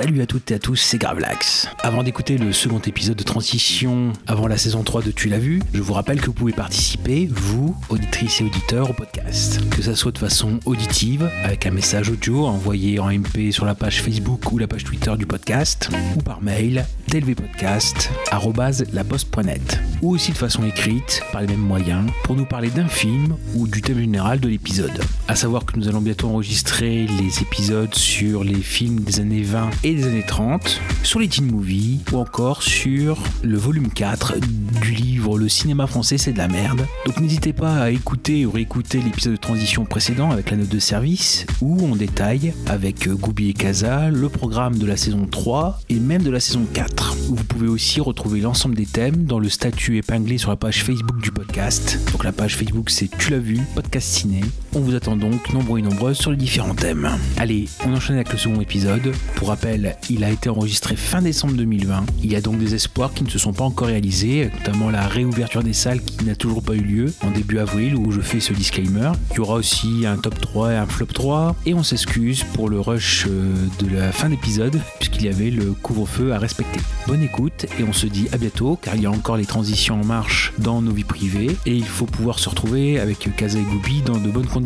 Salut à toutes et à tous, c'est Gravelax. Avant d'écouter le second épisode de transition avant la saison 3 de Tu l'as vu, je vous rappelle que vous pouvez participer, vous, auditrices et auditeurs, au podcast. Que ça soit de façon auditive, avec un message audio envoyé en MP sur la page Facebook ou la page Twitter du podcast, ou par mail, tlvpodcast.net, ou aussi de façon écrite, par les mêmes moyens, pour nous parler d'un film ou du thème général de l'épisode. À savoir que nous allons bientôt enregistrer les épisodes sur les films des années 20 et des années 30, sur les teen movies ou encore sur le volume 4 du livre Le cinéma français c'est de la merde. Donc n'hésitez pas à écouter ou réécouter l'épisode de transition précédent avec la note de service où on détaille avec Goubi et Kaza le programme de la saison 3 et même de la saison 4. Vous pouvez aussi retrouver l'ensemble des thèmes dans le statut épinglé sur la page Facebook du podcast. Donc la page Facebook c'est Tu l'as vu, podcast ciné. On vous attend donc nombreux et nombreuses sur les différents thèmes. Allez, on enchaîne avec le second épisode. Pour rappel, il a été enregistré fin décembre 2020. Il y a donc des espoirs qui ne se sont pas encore réalisés, notamment la réouverture des salles qui n'a toujours pas eu lieu en début avril où je fais ce disclaimer. Il y aura aussi un top 3 et un flop 3 et on s'excuse pour le rush euh, de la fin d'épisode puisqu'il y avait le couvre-feu à respecter. Bonne écoute et on se dit à bientôt car il y a encore les transitions en marche dans nos vies privées et il faut pouvoir se retrouver avec Kaza et Goubi dans de bonnes conditions.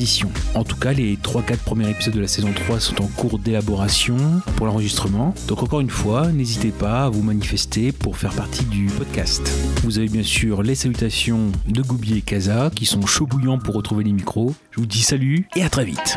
En tout cas, les 3-4 premiers épisodes de la saison 3 sont en cours d'élaboration pour l'enregistrement. Donc encore une fois, n'hésitez pas à vous manifester pour faire partie du podcast. Vous avez bien sûr les salutations de Goubi et Kaza qui sont chauds bouillants pour retrouver les micros. Je vous dis salut et à très vite.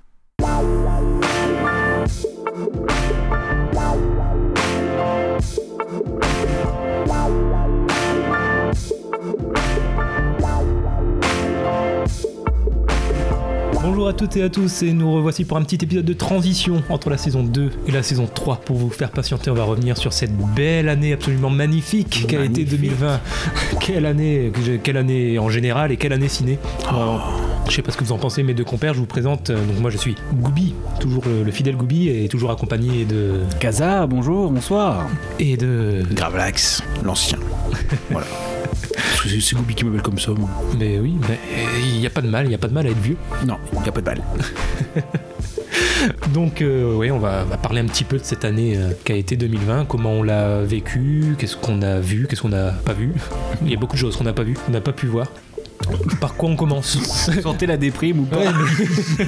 Bonjour à toutes et à tous et nous revoici pour un petit épisode de transition entre la saison 2 et la saison 3. Pour vous faire patienter, on va revenir sur cette belle année absolument magnifique qu'a été Magnifique. 2020. quelle année, quelle année en général et quelle année ciné? Alors, je sais pas ce que vous en pensez, mes deux compères, je vous présente. euh, Donc moi je suis Goubi, toujours le, le fidèle Goubi et toujours accompagné de Kaza, bonjour, bonsoir. et de. Gravelax, l'ancien. voilà. C'est- Goubi qui m'appelle comme ça, moi. Mais oui, mais il n'y a pas de mal, il n'y a pas de mal à être vieux. Non, il n'y a de. Donc, euh, oui, on va, va parler un petit peu de cette année euh, qu'a été 2020, comment on l'a vécu, qu'est-ce qu'on a vu, qu'est-ce qu'on n'a pas vu? Il y a beaucoup de choses qu'on n'a pas vu, qu'on n'a pas pu voir. Par quoi on commence Sentez la déprime ou pas Ouais, mais-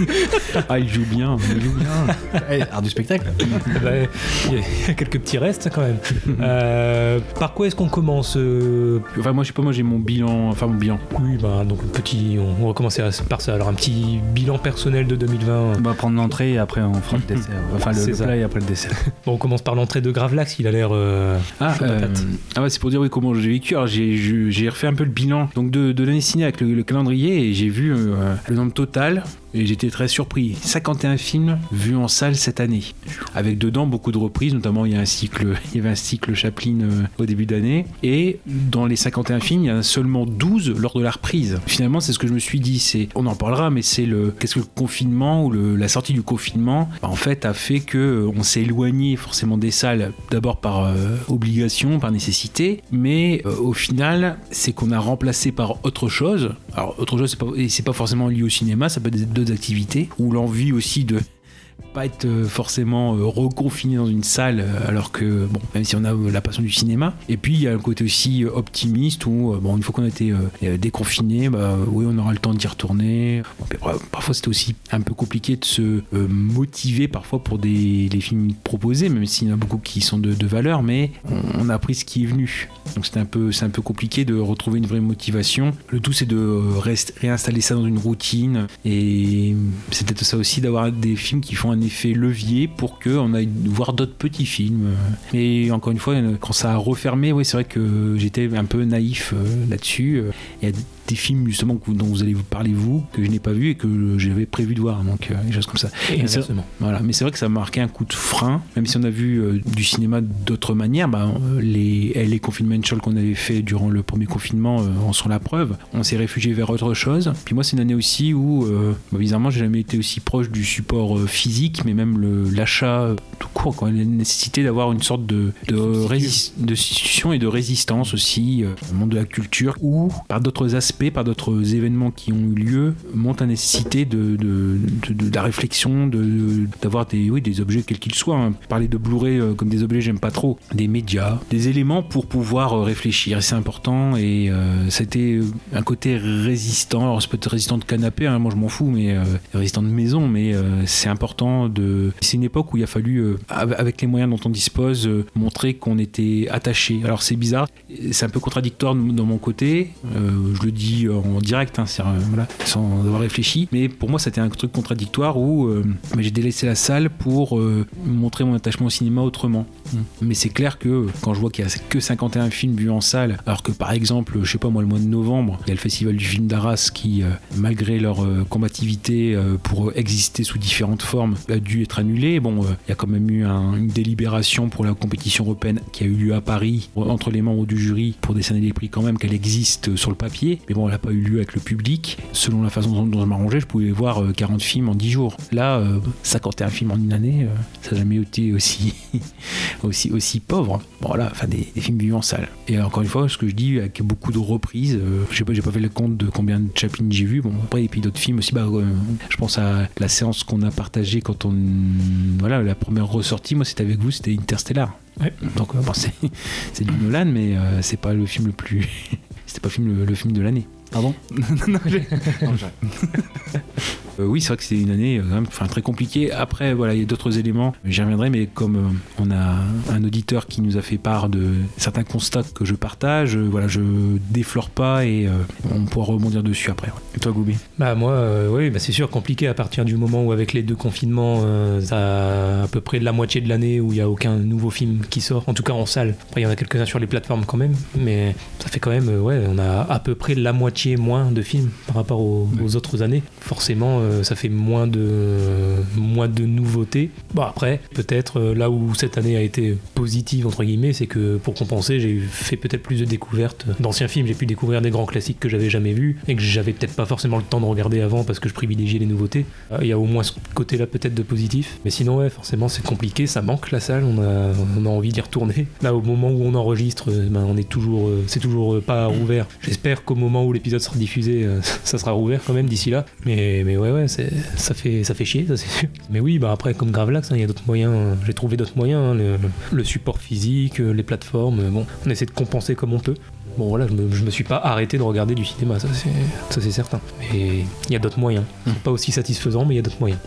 Ah, il joue bien, il joue bien. Eh, Art du spectacle. Il y a quelques petits restes quand même. Euh, par quoi est-ce qu'on commence euh, Enfin, moi, je sais pas, moi, j'ai mon bilan. Enfin, mon bilan. Oui, bah, donc petit, on, on va commencer par ça. Alors un petit bilan personnel de 2020. On va prendre l'entrée et après on fera le dessert. Enfin le, le plat et après le dessert. Bon, on commence par l'entrée de Gravelax, il a l'air... euh, Ah, euh, ah ouais, c'est pour dire oui, comment j'ai vécu. Alors, j'ai refait un peu le bilan donc de, de l'année ciné le calendrier et j'ai vu euh, le nombre total et j'étais très surpris. 51 films vus en salle cette année, avec dedans beaucoup de reprises, notamment il y a un cycle, il y avait un cycle Chaplin euh, au début d'année et dans les 51 films, il y en a seulement 12 lors de la reprise. Finalement, c'est ce que je me suis dit. C'est, on en parlera, mais c'est le qu'est-ce que le confinement ou la sortie du confinement, bah, en fait, a fait que euh, on s'est éloigné forcément des salles, d'abord par euh, obligation, par nécessité, mais au final, c'est qu'on a remplacé par autre chose. Alors, autre chose, c'est pas, et c'est pas forcément lié au cinéma, ça peut être d'autres activités, ou l'envie aussi de pas être euh, forcément euh, reconfiné dans une salle euh, alors que bon même si on a la passion du cinéma. Et puis il y a un côté aussi optimiste où bon une fois qu'on a été déconfiné bah oui on aura le temps d'y retourner. Parfois c'était aussi un peu compliqué de se motiver parfois pour des films proposés même s'il y en a beaucoup qui sont de, valeur mais on, a pris ce qui est venu. Donc c'était un peu c'est un peu compliqué de retrouver une vraie motivation. Le tout c'est de euh, rest- réinstaller ça dans une routine. Et c'est peut-être ça aussi d'avoir des films qui font un effet levier pour qu'on aille voir d'autres petits films. Mais encore une fois, quand ça a refermé, oui, c'est vrai que j'étais un peu naïf euh, là-dessus. Euh, des films justement dont vous allez vous parler vous que je n'ai pas vu et que j'avais prévu de voir, donc euh, des choses comme ça. Et Mais. Voilà, mais c'est vrai que ça a marqué un coup de frein, même si on a vu euh, du cinéma d'autres manières. Bah, euh, les LA Confidential qu'on avait fait durant le premier confinement euh, en sont la preuve. On s'est réfugié vers autre chose. Puis moi, c'est une année aussi où, bah, bizarrement, j'ai jamais été aussi proche du support physique, mais même l'achat tout court, quoi. la nécessité d'avoir une sorte de, de, de substitution et de résistance aussi au monde de la culture, où par d'autres aspects, par d'autres événements qui ont eu lieu, monte la nécessité de, de, de- de la réflexion, d'avoir des, oui, des objets quels qu'ils soient. hein. Parler de Blu-ray euh, comme des objets, j'aime pas trop. Des médias, des éléments pour pouvoir euh, réfléchir. C'est important et euh, c'était euh, un côté résistant. Alors c'est peut-être résistant de canapé, hein, moi je m'en fous, mais résistant de maison. Mais c'est important de. C'est une époque où il a fallu, av- avec les moyens dont on dispose, montrer qu'on était attaché. Alors c'est bizarre, c'est un peu contradictoire de- mon côté. Je le dis en direct, hein, euh, sans avoir réfléchi. Mais pour moi, c'était un truc contradictoire où euh, bah, j'ai délaissé la salle pour euh, montrer mon attachement au cinéma autrement. Mais c'est clair que quand je vois qu'il y a que 51 films vus en salle, alors que par exemple, je sais pas moi, le mois de novembre, il y a le festival du film d'Arras qui, euh, malgré leur euh, combativité euh, pour exister sous différentes formes, a dû être annulé. Bon, euh, il y a quand même eu un- une délibération pour la compétition européenne qui a eu lieu à Paris entre les membres du jury pour décerner les prix quand même qu'elle existe sur le papier. Mais bon, elle n'a pas eu lieu avec le public. Selon la façon dont, dont je m'arrangeais, je pouvais voir euh, 40 films en 10 jours. Là, euh, 51 films en une année, euh, ça n'a jamais été aussi, aussi, aussi pauvre. Bon, voilà, enfin des, des films vus en salle. Et encore une fois, ce que je dis avec beaucoup de reprises, euh, je sais pas, j'ai pas fait le compte de combien de Chaplin j'ai vu. Bon, après, et puis d'autres films aussi. Bah, euh, je pense à la séance qu'on a partagée quand on. Voilà, la première ressortie, moi, c'était avec vous, c'était Interstellar. Ouais. Donc, euh, bon, c'est c'est du Nolan, mais euh, c'est pas le film le plus. C'était pas film, le film de l'année. Pardon Non, non, Euh, oui, c'est vrai que c'est une année euh, quand même, enfin, très compliquée. Après, voilà, il y a d'autres éléments, j'y reviendrai, mais comme euh, on a un auditeur qui nous a fait part de certains constats que je partage, euh, voilà, je déflore pas et euh, on pourra rebondir dessus après. ouais. Et toi, Goubi Bah moi, oui, bah c'est sûr compliqué à partir du moment où avec les deux confinements, ça a à peu près de la moitié de l'année où il n'y a aucun nouveau film qui sort, en tout cas en salle. Après, il y en a quelques-uns sur les plateformes quand même, mais ça fait quand même, ouais, on a à peu près la moitié moins de films par rapport aux, aux autres années. Forcément, euh, ça fait moins de, moins de nouveautés. Bon après, peut-être euh, là où cette année a été positive entre guillemets, c'est que pour compenser, j'ai fait peut-être plus de découvertes d'anciens films. J'ai pu découvrir des grands classiques que j'avais jamais vus et que j'avais peut-être pas forcément le temps de regarder avant parce que je privilégiais les nouveautés. Euh, Il y a au moins ce côté-là peut-être de positif. Mais sinon, ouais, forcément, c'est compliqué. Ça manque la salle. On a, on a envie d'y retourner. Là, au moment où on enregistre, ben, on est toujours, c'est toujours pas rouvert. J'espère qu'au moment où l'épisode sera diffusé, euh, ça sera rouvert quand même d'ici là. Mais, mais ouais, ouais, ça fait, ça fait chier, ça c'est sûr. Mais oui, bah après, comme Gravelax, hein, il y a d'autres moyens. euh, J'ai trouvé d'autres moyens. hein, le, le support physique, euh, les plateformes. euh, Bon, on essaie de compenser comme on peut. Bon voilà, je me, je me suis pas arrêté de regarder du cinéma, ça c'est, ça c'est certain. Mais il y a d'autres moyens. C'est pas aussi satisfaisant, mais il y a d'autres moyens.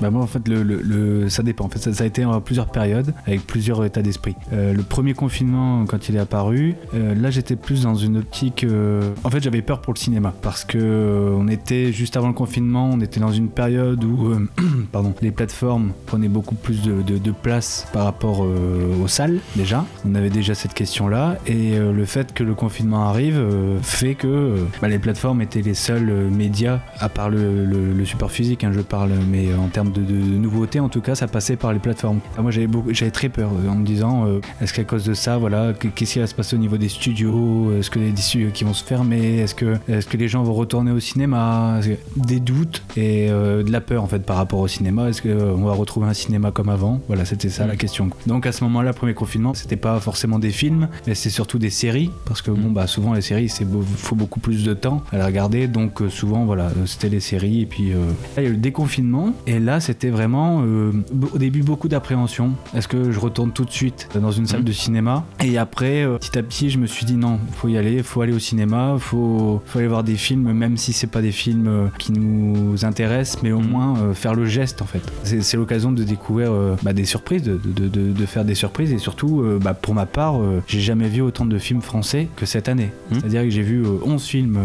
Bah moi en fait le, le- ça dépend en fait ça, a été en plusieurs périodes avec plusieurs états d'esprit. Euh, le premier confinement quand il est apparu, euh, là j'étais plus dans une optique euh, en fait j'avais peur pour le cinéma parce que on était juste avant le confinement, on était dans une période où pardon, les plateformes prenaient beaucoup plus de, de- place par rapport aux salles déjà. On avait déjà cette question là et le fait que le confinement arrive fait que bah, les plateformes étaient les seuls médias à part le support physique hein, je parle mais en termes de, de- de nouveautés en tout cas ça passait par les plateformes. Ah, moi j'avais beaucoup j'avais très peur euh, en me disant euh, est-ce qu'à cause de ça voilà que- qu'est-ce qui va se passer au niveau des studios? Est-ce que les des studios qui vont se fermer? Est-ce que est-ce que les gens vont retourner au cinéma? Des doutes et euh, de la peur en fait par rapport au cinéma. Est-ce qu'on va retrouver un cinéma comme avant? Voilà c'était ça la question. Donc à ce moment-là premier confinement c'était pas forcément des films mais c'est surtout des séries parce que bon bah souvent les séries c'est beau- faut beaucoup plus de temps à les regarder. Donc euh, souvent voilà euh, c'était les séries et puis euh, là il y a eu le déconfinement. Et là c'était vraiment euh, au début beaucoup d'appréhension. Est-ce que je retourne tout de suite dans une salle de cinéma? Et après euh, petit à petit je me suis dit non faut y aller faut aller au cinéma faut, faut aller voir des films même si c'est pas des films euh, qui nous intéressent mais au moins euh, faire le geste en fait. C'est l'occasion de découvrir bah, des surprises de, de, de- de faire des surprises. Et surtout bah, pour ma part j'ai jamais vu autant de films français que cette année. Mhm. C'est-à-dire que j'ai vu euh, 11 films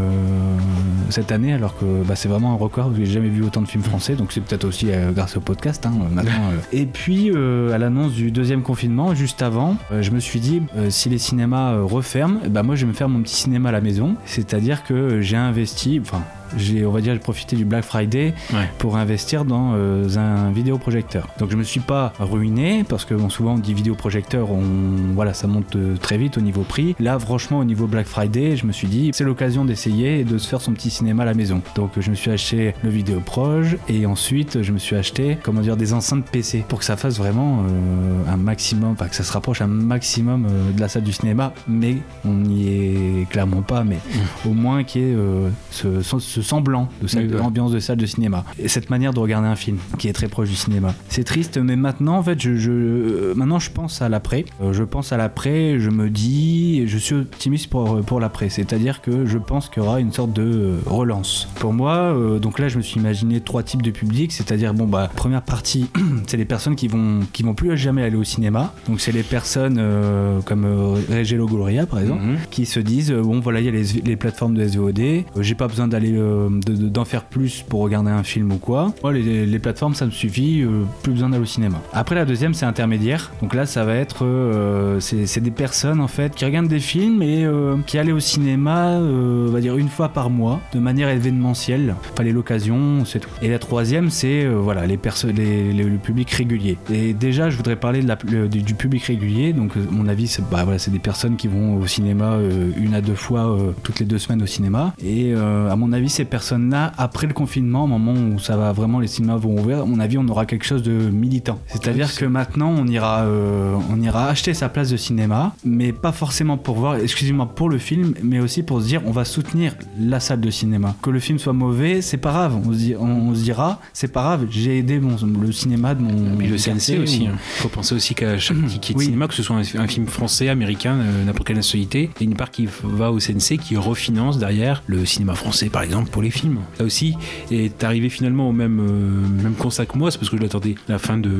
cette année, alors que bah, c'est vraiment un record. J'ai jamais vu autant de films français, donc c'est peut-être aussi grâce au podcast. hein, maintenant, euh. Et puis, euh, à l'annonce du deuxième confinement, juste avant, euh, je me suis dit, euh, si les cinémas euh, referment, bah, moi je vais me faire mon petit cinéma à la maison. C'est-à-dire que euh, j'ai investi, enfin, j'ai, on va dire, j'ai profité du Black Friday Ouais. pour investir dans euh, un vidéoprojecteur. Donc je me suis pas ruiné parce que bon, souvent on dit vidéoprojecteur, on voilà, ça monte euh, très vite au niveau prix. Là, franchement, au niveau Black Friday, je me suis dit c'est l'occasion d'essayer et de se faire son petit cinéma à la maison. Donc je me suis acheté le vidéoproj et ensuite je me suis acheté comment dire des enceintes PC pour que ça fasse vraiment euh, un maximum, enfin que ça se rapproche un maximum euh, de la salle du cinéma, mais on n'y est clairement pas, mais au moins qu'il y ait ce, ce- ce semblant de, salle- Oui, de ouais. l'ambiance de salle de cinéma. Et cette manière de regarder un film qui est très proche du cinéma. C'est triste, mais maintenant, en fait, je, je- euh, maintenant, je pense à l'après. Euh, je pense à l'après, je me dis, je suis optimiste pour, pour l'après. C'est-à-dire que je pense qu'il y aura une sorte de euh, relance. Pour moi, euh, donc là, je me suis imaginé trois types de publics. C'est-à-dire, bon, bah, première partie, c'est les personnes qui vont, qui vont plus jamais aller au cinéma. Donc, c'est les personnes euh, comme euh, Regelo Gloria, par exemple Mhm. qui se disent bon voilà il y a les, les plateformes de SVOD j'ai pas besoin d'aller euh, de- de- d'en faire plus pour regarder un film ou quoi moi les, plateformes ça me suffit euh, plus besoin d'aller au cinéma. Après la deuxième c'est intermédiaire. Donc là ça va être euh, c'est c'est des personnes en fait qui regardent des films et qui allaient au cinéma on va dire une fois par mois de manière événementielle. Fallait l'occasion c'est tout. Et la troisième c'est voilà les personnes le public régulier. Et déjà je voudrais parler du, public régulier. Donc mon avis c'est bah, voilà, c'est des personnes qui vont au cinéma une à deux fois toutes les deux semaines au cinéma. Et à mon avis ces personnes là après le confinement au moment où ça va vraiment les cinémas vont ouvrir à mon avis on aura quelque chose de militant. C'est à dire Oui, que maintenant on ira euh, on ira acheter sa place de cinéma mais pas forcément pour voir excusez-moi pour le film mais aussi pour se dire on va soutenir la salle de cinéma. Que le film soit mauvais c'est pas grave. On se, dit- on, on se dira c'est pas grave j'ai aidé mon, le cinéma de mon Mais le CNC aussi. Il faut penser aussi qu'à chaque ticket de Oui. cinéma, que ce soit un, un film français, américain, euh, n'importe quelle nationalité, il y a une part qui va au CNC qui refinance derrière le cinéma français, par exemple, pour les films. Là aussi, est arrivé finalement au même, euh, même constat que moi, c'est parce que je l'attendais la fin de,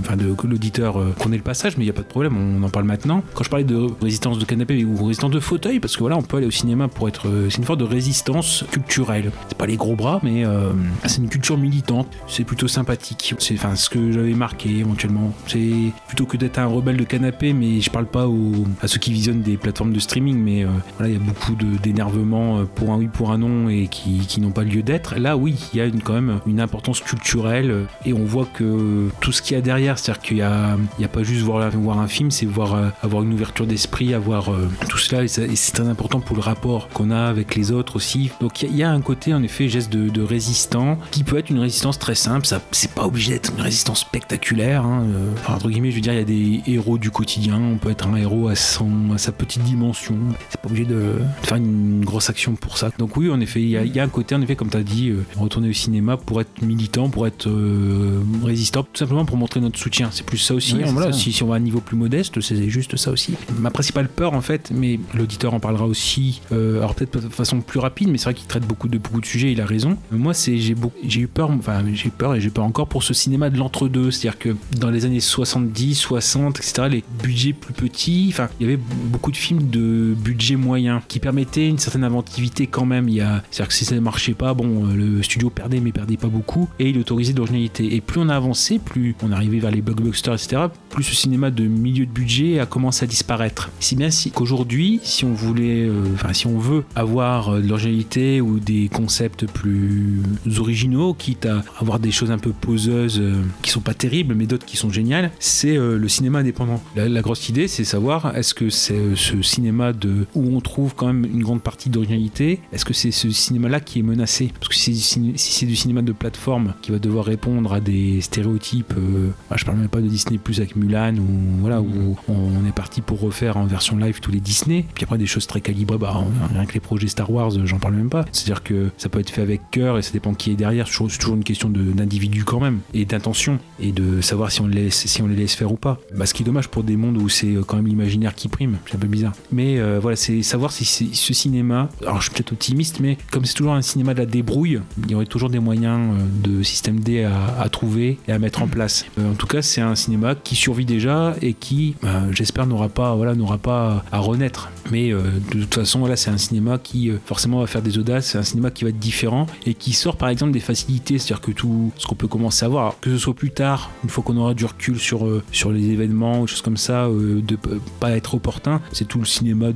enfin de l'auditeur euh, ait le passage, mais il n'y a pas de problème, on en parle maintenant. Quand je parlais de résistance de canapé ou résistance de fauteuil, parce que voilà, on peut aller au cinéma pour être. euh, c'est une forme de résistance culturelle. C'est pas les gros bras, mais euh, c'est une culture militante. C'est plutôt sympathique. C'est ce que j'avais marqué éventuellement. C'est plutôt que d'être un rebelle de canapé, mais je parle pas aux, à ceux qui visionnent des plateformes de streaming, mais euh, voilà, il y a beaucoup d'énervement pour un oui, pour un non et qui, qui n'ont pas lieu d'être. Là, oui, il y a une, quand même une importance culturelle euh, et on voit que tout ce qu'il y a derrière, c'est-à-dire qu'il y a, il a pas juste voir, voir un film, c'est voir euh, avoir une ouverture d'esprit, avoir euh, tout cela et, c'est très important pour le rapport qu'on a avec les autres aussi. Donc il y, a- un côté en effet geste de, résistant qui peut être une résistance très simple. Ça, c'est pas obligé d'être une résistance spectaculaire. hein, entre guillemets, je veux dire, il y a des héros du quotidien. On peut être un héros à, son, à sa petite dimension. C'est pas obligé de, faire une grosse action pour ça. Donc oui, en effet, il y y a un côté, en effet, comme tu as dit, euh, retourner au cinéma pour être militant, pour être euh, résistant, tout simplement pour montrer notre soutien. C'est plus ça aussi. Oui, c'est voilà, ça. Si, si on va à un niveau plus modeste, c'est juste ça aussi. Ma principale peur, en fait, mais l'auditeur en parlera aussi, euh, alors peut-être de façon plus rapide, mais c'est vrai qu'il traite beaucoup de, beaucoup de sujets, il a raison. Moi, c'est j'ai eu peur, enfin, j'ai eu peur et j'ai peur encore pour ce cinéma de l'entre-deux. C'est-à-dire que dans les années 70, 60, etc., les budgets plus petits, enfin, il y avait beaucoup de films de budget moyen qui permettaient une certaine inventivité quand même. C'est-à-dire que ça ne marchait pas, bon, euh, le studio perdait, mais perdait pas beaucoup, et il autorisait l'originalité. Et plus on a avancé, plus on arrivait vers les blockbusters, etc., plus ce cinéma de milieu de budget a commencé à disparaître. Si bien si, qu'aujourd'hui, si on voulait, euh, enfin, si on veut avoir euh, de l'originalité ou des concepts plus originaux, quitte à avoir des choses un peu poseuses euh, qui sont pas terribles, mais d'autres qui sont géniales, c'est le cinéma indépendant. La, la grosse idée, c'est savoir est-ce que c'est ce cinéma de où on trouve quand même une grande partie d'originalité, est-ce que c'est ce cinéma-là qui est menacé Parce que si c'est du cinéma de plateforme qui va devoir répondre à des stéréotypes, euh, bah, je parle même pas de Disney Plus avec Mulan ou voilà où on est parti pour refaire en version live tous les Disney, puis après des choses très calibrées, bah rien que les projets Star Wars, euh, j'en parle même pas. C'est-à-dire que ça peut être fait avec cœur et ça dépend qui est derrière. C'est toujours, une question d'individu quand même et d'intention et de savoir si on les laisse, si on les laisse faire ou pas. Bah, ce qui est dommage pour des mondes où c'est euh, quand même l'imaginaire qui prime. C'est un peu bizarre. Mais euh, voilà, c'est savoir si ce cinéma. Alors je suis peut-être optimiste, mais comme c'est toujours un cinéma de la débrouille, il y aurait toujours des moyens euh, de système D à, trouver et à mettre en place. Euh, en tout cas, c'est un cinéma qui survit déjà et qui, euh, j'espère, n'aura pas, voilà, n'aura pas à renaître. Mais de toute façon, voilà, c'est un cinéma qui forcément va faire des audaces, c'est un cinéma qui va être différent et qui sort par exemple des facilités, c'est-à-dire que tout ce qu'on peut commencer à voir, que ce soit plus tard, une fois qu'on aura du recul sur, sur les événements ou choses comme ça, de pas être opportun, c'est tout le cinéma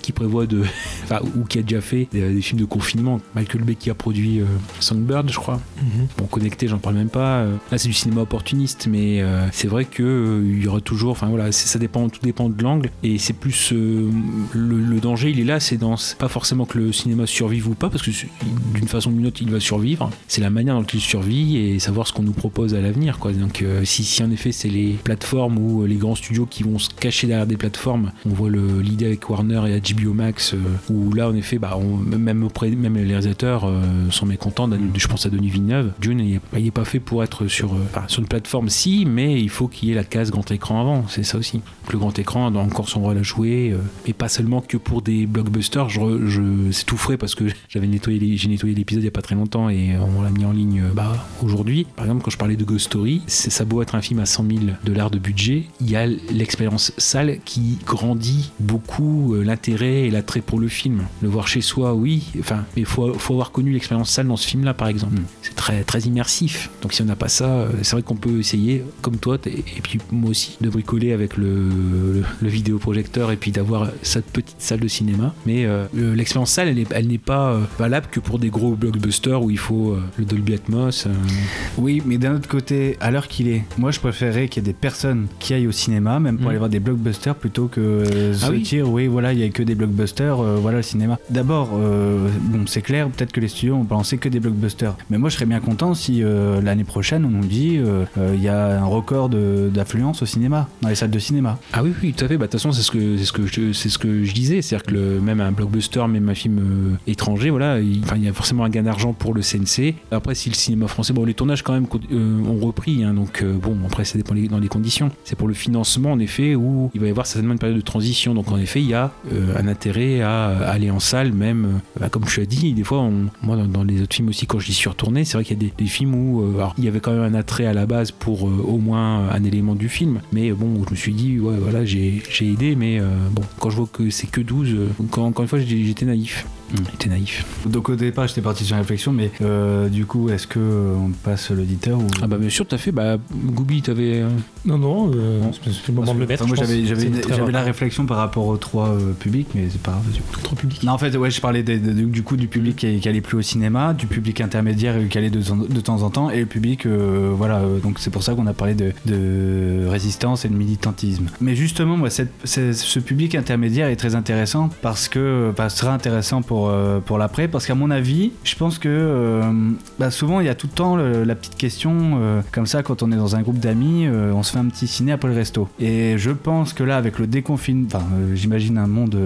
qui prévoit de, enfin, ou qui a déjà fait des films de confinement. Michael Bay qui a produit euh, Songbird, je crois. Bon, connecté, j'en parle même pas. Euh, Là, c'est du cinéma opportuniste, mais euh, c'est vrai que euh, il y aura toujours. Enfin voilà, ça dépend, tout dépend de l'angle. Et c'est plus le, le danger, il est là. C'est dans, c'est pas forcément que le cinéma survive ou pas, parce que d'une façon ou d'une autre, il va survivre. C'est la manière dont il survit et savoir ce qu'on nous propose à l'avenir, quoi. Donc, si, si en effet c'est les plateformes ou les grands studios qui vont se cacher derrière des plateformes, on voit l'idée avec Warner et HBO Max, où là, en effet, bah, on- même auprès, même les réalisateurs euh, sont mécontents. d'Anne- Je pense à Denis Villeneuve. Dune, il est- il est pas fait pour être sur, euh, enfin, sur une plateforme, si, mais il faut qu'il y ait la case grand écran avant. C'est ça aussi. Le grand écran a encore son rôle à jouer, euh, et pas seulement que pour des blockbusters. Je, c'est tout frais parce que j'avais nettoyé, j'ai nettoyé l'épisode il y a pas très longtemps et on l'a mis en ligne euh, bah, aujourd'hui. Par exemple, quand je parlais de Ghost Story, c'est ça a beau être un film à 100 000 dollars de budget, il y a l'expérience salle qui grandit beaucoup euh, l'intérêt et l'attrait pour le film. Le voir chez soi, oui, enfin, mais il faut, faut avoir connu l'expérience salle dans ce film-là, par exemple. Mm. C'est très, très immersif. Donc si on n'a pas ça, euh, c'est vrai qu'on peut essayer, comme toi, et puis moi aussi, de bricoler avec le, le, le vidéoprojecteur et puis d'avoir cette petite salle de cinéma. Mais euh, le- l'expérience salle, elle est- elle n'est pas euh, valable que pour des gros blockbusters où il faut euh, le Dolby Atmos. Oui, mais d'un autre côté, à l'heure qu'il est, moi je préférerais qu'il y ait des personnes qui aillent au cinéma, même pour Mm. aller voir des blockbusters, plutôt que Ah se oui. dire, oui, voilà, il y a que des blockbusters, voilà le cinéma. D'abord, bon, c'est clair, peut-être que les studios ont balancé que des blockbusters. Mais moi je serais bien content si euh, l'année prochaine on nous dit, euh, euh, il y a un record d'affluence au cinéma, dans les salles de cinéma. Ah oui, oui, tout à fait. Bah, De toute façon, c'est ce que c'est ce que je, c'est ce que je disais, c'est-à-dire que même un blockbuster, même un film étranger, voilà, il, y a forcément un gain d'argent pour le CNC. Après, si le cinéma français, bon, les tournages quand même ont repris, hein, donc bon, après, ça dépend dans les conditions. C'est pour le financement, en effet, où il va y avoir certainement une période de transition. Donc, en effet, il y a un intérêt à, aller en salle, même, bah, comme tu as dit, fois, moi, dans, les autres films aussi, quand j'y suis retourné, c'est vrai qu'il y a des, films où, euh, il y avait quand même un attrait à la base pour euh, au moins un élément du film, mais bon, je me suis dit, ouais, voilà, j'ai aidé, mais euh, bon, quand je vois que c'est que 12, euh, encore, une fois, j'étais naïf. Mm. J'étais naïf. Donc au départ j'étais parti sur une réflexion, mais euh, du coup, est-ce que euh, on passe l'auditeur ou... Ah bah bien sûr, à fait. Bah, Goubi, t'avais. euh, Non, non, euh, Non. c'est le moment de le mettre. Moi j'avais la réflexion par rapport aux trois euh, publics, mais c'est pas grave. du coup. Trop public. Non, en fait, ouais, je parlais du coup du public qui, qui allait plus au cinéma, du public intermédiaire qui allait de, de temps en temps, et le public, euh, voilà. euh, donc c'est pour ça qu'on a parlé de, de résistance et de militantisme. Mais justement, moi, cette- ce public intermédiaire est très intéressant parce que, bah, sera intéressant pour euh, pour l'après, parce qu'à mon avis, je pense que euh, bah, souvent il y a tout le temps la petite question euh, comme ça quand on est dans un groupe d'amis, on se fait un petit ciné après le resto. Et je pense que là, avec le déconfinement, j'imagine un monde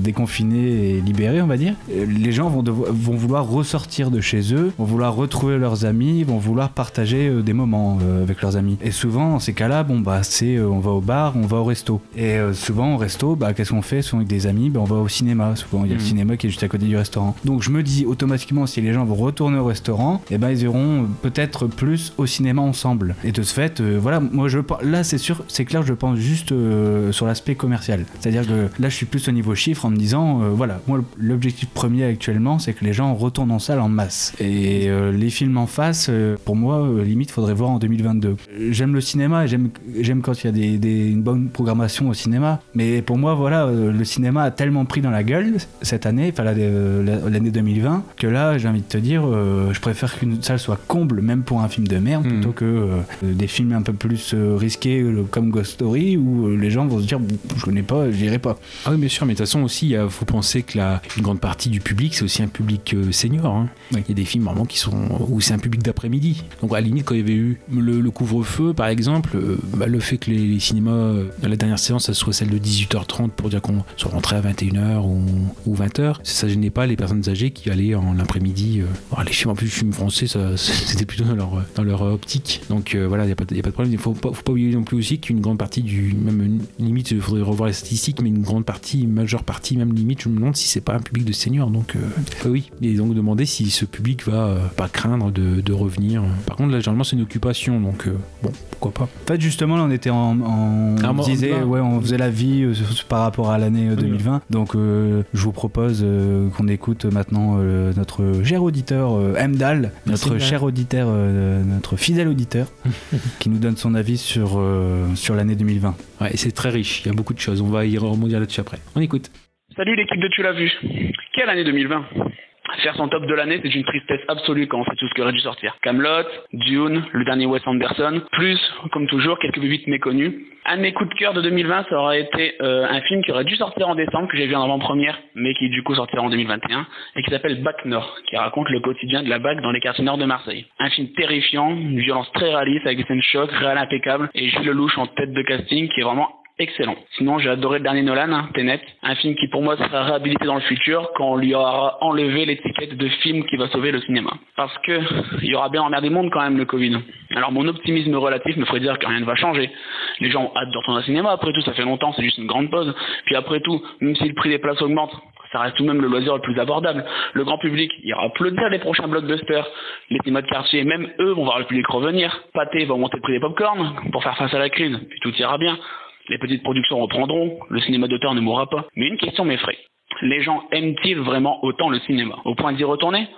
déconfiné et libéré, on va dire. Les gens vont, vont vouloir ressortir de chez eux, vont vouloir retrouver leurs amis, vont vouloir partager des moments avec leurs amis. Et souvent, dans ces cas-là, bon bah c'est on va au bar, on va au resto. Et souvent au resto, bah qu'est-ce qu'on fait? Souvent avec des amis, bah, on va au cinéma. Souvent il y a le Mhm. Qui est juste à côté du restaurant. Donc je me dis automatiquement si les gens vont retourner au restaurant, et ben ils iront euh, peut-être plus au cinéma ensemble. Et de ce fait, euh, voilà, moi je là c'est sûr, c'est clair, je pense juste euh, sur l'aspect commercial. C'est-à-dire que là je suis plus au niveau chiffre en me disant, voilà, moi l'objectif premier actuellement c'est que les gens retournent en salle en masse. Et les films en face, pour moi, limite faudrait voir en 2022. Euh, J'aime le cinéma et j'aime quand il y a des, une bonne programmation au cinéma. Mais pour moi, voilà, le cinéma a tellement pris dans la gueule cette année, enfin euh, la- l'année 2020, que là, j'ai envie de te dire, euh, je préfère qu'une salle soit comble, même pour un film de merde, Mhm. plutôt que euh, des films un peu plus risqués comme Ghost Story, où les gens vont se dire, je connais pas, j'irai pas. Ah oui, bien sûr, mais de toute façon aussi, il faut penser que la, une grande partie du public, c'est aussi un public senior. hein. Oui. Il y a des films vraiment qui sont où c'est un public d'après-midi. Donc à la limite, quand il y avait eu le, le couvre-feu, par exemple, bah, le fait que les, les cinémas, dans la dernière séance, ça soit celle de 18h30 pour dire qu'on soit rentré à 21h ou, ou 20h, Ça gênait pas les personnes âgées qui allaient en après-midi. euh, voir les films en plus, films français, ça, c'était plutôt dans leur, dans leur optique. Donc euh, voilà, il n'y a, pas de- y a pas de problème. Il faut pas, faut pas oublier non plus aussi qu'une grande partie du. Même une- limite, il faudrait revoir les statistiques, mais une grande partie, une majeure partie, même limite, je me demande si c'est pas un public de seniors. Donc euh, euh, oui, et donc demander si ce public va euh, pas craindre de, de revenir. Par contre, là, généralement, c'est une occupation, donc euh, bon, pourquoi pas. En fait, justement, là, on était en. en- Ah, on disait, ouais, on faisait la vie euh, par rapport à l'année euh, 2020. Donc, euh, je vous propose euh, qu'on écoute maintenant euh, notre cher auditeur euh, Mdal, notre cher auditeur, euh, notre fidèle auditeur, qui nous donne son avis sur, euh, sur l'année 2020. Ouais, c'est très riche, il y a beaucoup de choses. On va y rebondir là-dessus après. On écoute. Salut l'équipe de Tu l'as vu. Quelle année 2020 Faire son top de l'année, c'est une tristesse absolue quand on sait tout ce qui aurait dû sortir. Camelot, Dune, le dernier Wes Anderson, plus, comme toujours, quelques bébites méconnues. Un de mes coups de cœur de 2020, ça aurait été euh, un film qui aurait dû sortir en décembre, que j'ai vu en avant-première, mais qui du coup sortira en 2021, et qui s'appelle Bac Nord, qui raconte le quotidien de la BAC dans les quartiers nord de Marseille. Un film terrifiant, une violence très réaliste, avec des scènes chocs, réel impeccable, et Jules Lelouch en tête de casting, qui est vraiment excellent. Sinon, j'ai adoré le dernier Nolan, hein, un film qui pour moi sera réhabilité dans le futur quand on lui aura enlevé l'étiquette de film qui va sauver le cinéma. Parce que il y aura bien emmerdé le monde quand même le Covid. Alors mon optimisme relatif me ferait dire que rien ne va changer. Les gens ont hâte de retourner au cinéma, après tout ça fait longtemps, c'est juste une grande pause. Puis après tout, même si le prix des places augmente, ça reste tout de même le loisir le plus abordable. Le grand public ira applaudir les prochains blockbusters. Les cinémas de quartier, même eux, vont voir le public revenir. Pâté va augmenter le prix des popcorn pour faire face à la crise, puis tout ira bien. Les petites productions reprendront, le cinéma d'auteur ne mourra pas. Mais une question m'effraie. Les gens aiment-ils vraiment autant le cinéma? Au point d'y retourner?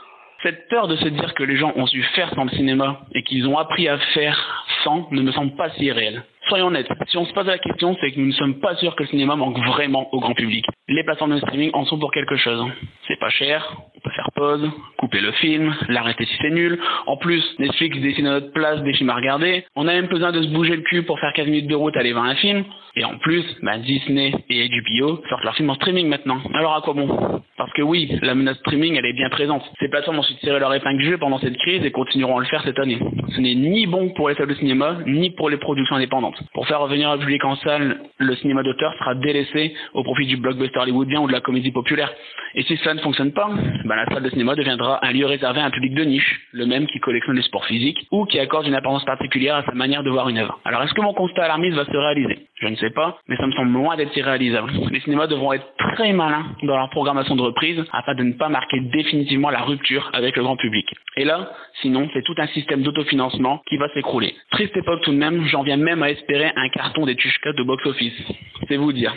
Cette peur de se dire que les gens ont su faire sans le cinéma et qu'ils ont appris à faire sans ne me semble pas si réel. Soyons honnêtes, si on se pose la question, c'est que nous ne sommes pas sûrs que le cinéma manque vraiment au grand public. Les plateformes de streaming en sont pour quelque chose. C'est pas cher, on peut faire pause, couper le film, l'arrêter si c'est nul. En plus, Netflix dessine à notre place des films à regarder. On a même besoin de se bouger le cul pour faire 15 minutes de route aller voir un film. Et en plus, bah, Disney et HBO sortent leurs films en streaming maintenant. Alors à quoi bon? Parce que oui, la menace streaming, elle est bien présente. Ces plateformes ont su tirer leur épingle jeu pendant cette crise et continueront à le faire cette année. Ce n'est ni bon pour les salles de cinéma, ni pour les productions indépendantes. Pour faire revenir le public en salle, le cinéma d'auteur sera délaissé au profit du blockbuster hollywoodien ou de la comédie populaire. Et si cela ne fonctionne pas, bah, la salle de cinéma deviendra un lieu réservé à un public de niche, le même qui collectionne les sports physiques ou qui accorde une importance particulière à sa manière de voir une œuvre. Alors est-ce que mon constat alarmiste va se réaliser? Je ne sais pas, mais ça me semble loin d'être irréalisable. Les cinémas devront être très malins dans leur programmation de reprise afin de ne pas marquer définitivement la rupture avec le grand public. Et là, sinon, c'est tout un système d'autofinancement qui va s'écrouler. Triste époque tout de même, j'en viens même à espérer un carton des Tushka de box-office. C'est vous dire.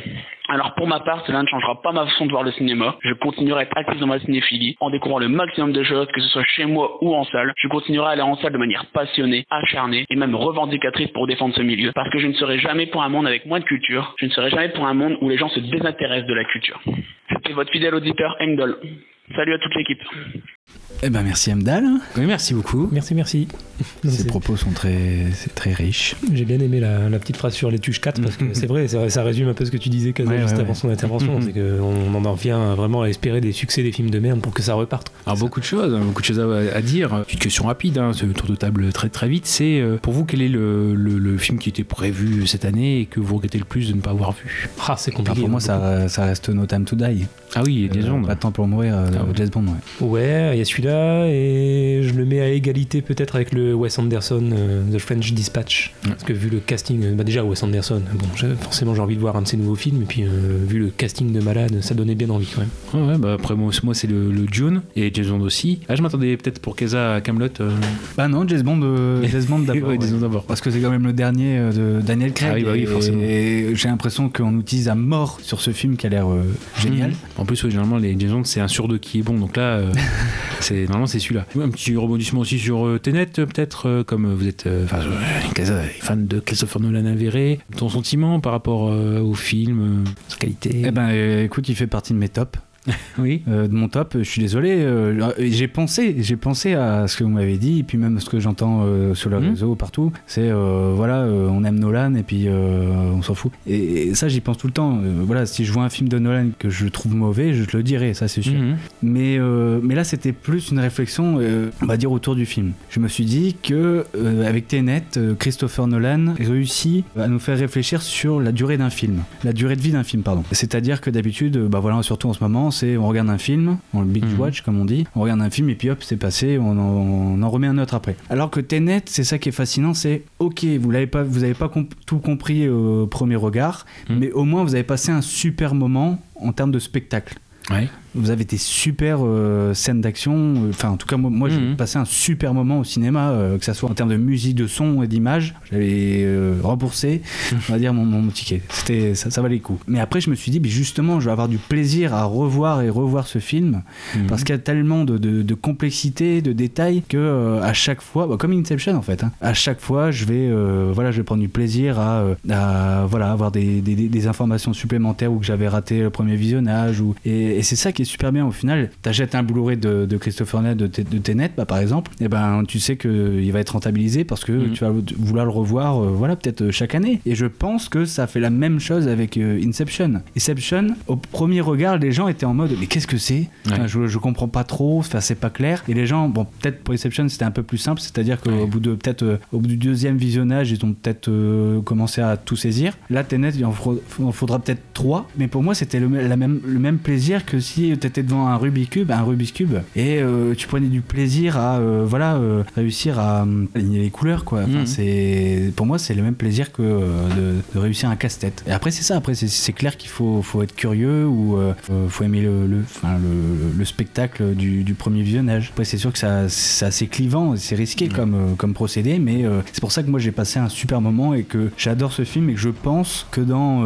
Alors pour ma part, cela ne changera pas ma façon de voir le cinéma. Je continuerai à être actif dans ma cinéphilie, en découvrant le maximum de choses, que ce soit chez moi ou en salle. Je continuerai à aller en salle de manière passionnée, acharnée et même revendicatrice pour défendre ce milieu. Parce que je ne serai jamais pour un monde avec moins de culture. Je ne serai jamais pour un monde où les gens se désintéressent de la culture. C'était votre fidèle auditeur Engdol. Salut à toute l'équipe. Eh ben merci Mdal. Oui, merci beaucoup. Merci, merci. Ces propos sont très, c'est très riches. J'ai bien aimé la, la petite phrase sur les tuches 4 parce que c'est vrai, ça, ça résume un peu ce que tu disais Kaza, Ouais, juste ouais, avant ouais. son intervention. Mhm. C'est qu'on en en vient vraiment à espérer des succès des films de merde pour que ça reparte. Alors beaucoup de choses, hein, beaucoup de choses à, à dire. Une question rapide, hein, ce tour de table très très vite. C'est euh, pour vous quel est le, le- le film qui était prévu cette année et que vous regrettez le plus de ne pas avoir vu? Ah, c'est compliqué. pour moi, hein, ça, ça reste No Time to Die. Ah oui, Euh, Jason. Pas de temps pour mourir, euh, Ah ouais. James Bond, ouais. Ouais, il y a celui-là et je le mets à égalité peut-être avec le Wes Anderson, euh, The French Dispatch. Parce que vu le casting, euh, bah déjà Wes Anderson, bon, forcément j'ai envie de voir un de ses nouveaux films et puis euh, vu le casting de malade, ça donnait bien envie quand même. Ouais, ouais, bah après moi, moi c'est le, le Dune et Jason aussi. Ah je m'attendais peut-être pour Keza à Camelot. euh, Bah non, James Bond, euh, James Bond d'abord. Ouais, d'abord. Parce que c'est quand même le dernier euh, de Daniel Craig. Ah oui, bah oui, et- forcément. Et j'ai l'impression qu'on utilise à mort sur ce film qui a l'air euh, génial. Mhm. En plus, généralement, les Jason, c'est un sur deux qui est bon. Donc là, euh, c'est normalement, c'est celui-là. Un petit rebondissement aussi sur euh, Tenet, peut-être, euh, comme vous êtes euh, fan de Christopher Nolan avéré. Ton sentiment par rapport au film, sa qualité? Eh ben, écoute, il fait partie de mes tops. Oui. Euh, de mon top, je suis désolé. euh, j'ai pensé, j'ai pensé à ce que vous m'avez dit, et puis même ce que j'entends euh, sur le Mhm. réseau partout. C'est euh, voilà, euh, on aime Nolan et puis euh, on s'en fout. Et, et ça, j'y pense tout le temps. Euh, voilà, si je vois un film de Nolan que je trouve mauvais, je te le dirai, ça c'est sûr. Mhm. Mais, euh, mais là, c'était plus une réflexion, euh, on va dire, autour du film. Je me suis dit que euh, avec Tenet, euh, Christopher Nolan réussit à nous faire réfléchir sur la durée d'un film, la durée de vie d'un film, pardon. C'est-à-dire que d'habitude, euh, bah voilà, surtout en ce moment, c'est on regarde un film, on le binge watch comme on dit, on regarde un film et puis hop c'est passé, on en, on en remet un autre après. Alors que Tenet, c'est ça qui est fascinant, c'est ok, vous l'avez pas, vous avez pas comp- tout compris au premier regard, Mhm. mais au moins vous avez passé un super moment en termes de spectacle. Ouais. Vous avez des super euh, scènes d'action. euh, Enfin, en tout cas, moi, moi, j'ai Mhm. passé un super moment au cinéma, euh, que ça soit en termes de musique, de son et d'image. J'avais euh, remboursé, on va dire, mon, mon ticket. C'était, ça, ça valait le coup. Mais après, je me suis dit, mais justement, je vais avoir du plaisir à revoir et revoir ce film Mhm. parce qu'il y a tellement de, de- de complexité, de détails que à chaque fois, bah, comme Inception en fait, hein, à chaque fois, je vais, voilà, je vais prendre du plaisir à, à, voilà, avoir des, des- des- des informations supplémentaires ou que j'avais raté le premier visionnage. Ou, et, et c'est ça qui est super bien au final. T'achètes un Blu-ray de, de Christopher Nolan de, de Tenet, bah, par exemple, et ben tu sais qu'il va être rentabilisé parce que Mhm. tu vas vouloir le revoir, euh, voilà, peut-être euh, chaque année. Et je pense que ça fait la même chose avec euh, Inception. Inception, au premier regard, les gens étaient en mode mais qu'est-ce que c'est? Enfin, je, je comprends pas trop, enfin, c'est pas clair. Et les gens, bon, peut-être pour Inception c'était un peu plus simple, c'est-à-dire qu'au Ouais. bout de peut-être euh, au bout du deuxième visionnage, ils ont peut-être euh, commencé à tout saisir. Là, Tenet, il en faudra, peut-être trois, mais pour moi c'était le, me- la même, le même plaisir que si tu étais devant un Rubik's Cube, un Rubik's Cube, et euh, tu prenais du plaisir à euh, voilà euh, réussir à aligner les couleurs, quoi. Enfin, Mhm. c'est pour moi c'est le même plaisir que de, de réussir un casse-tête. Et après c'est ça, après c'est- clair qu'il faut, faut être curieux ou faut- aimer le, le, enfin, le, le spectacle du, du premier visionnage. Après c'est sûr que ça- c'est assez clivant, c'est risqué comme, euh, comme procédé, mais c'est pour ça que moi j'ai passé un super moment et que j'adore ce film et que je pense que dans,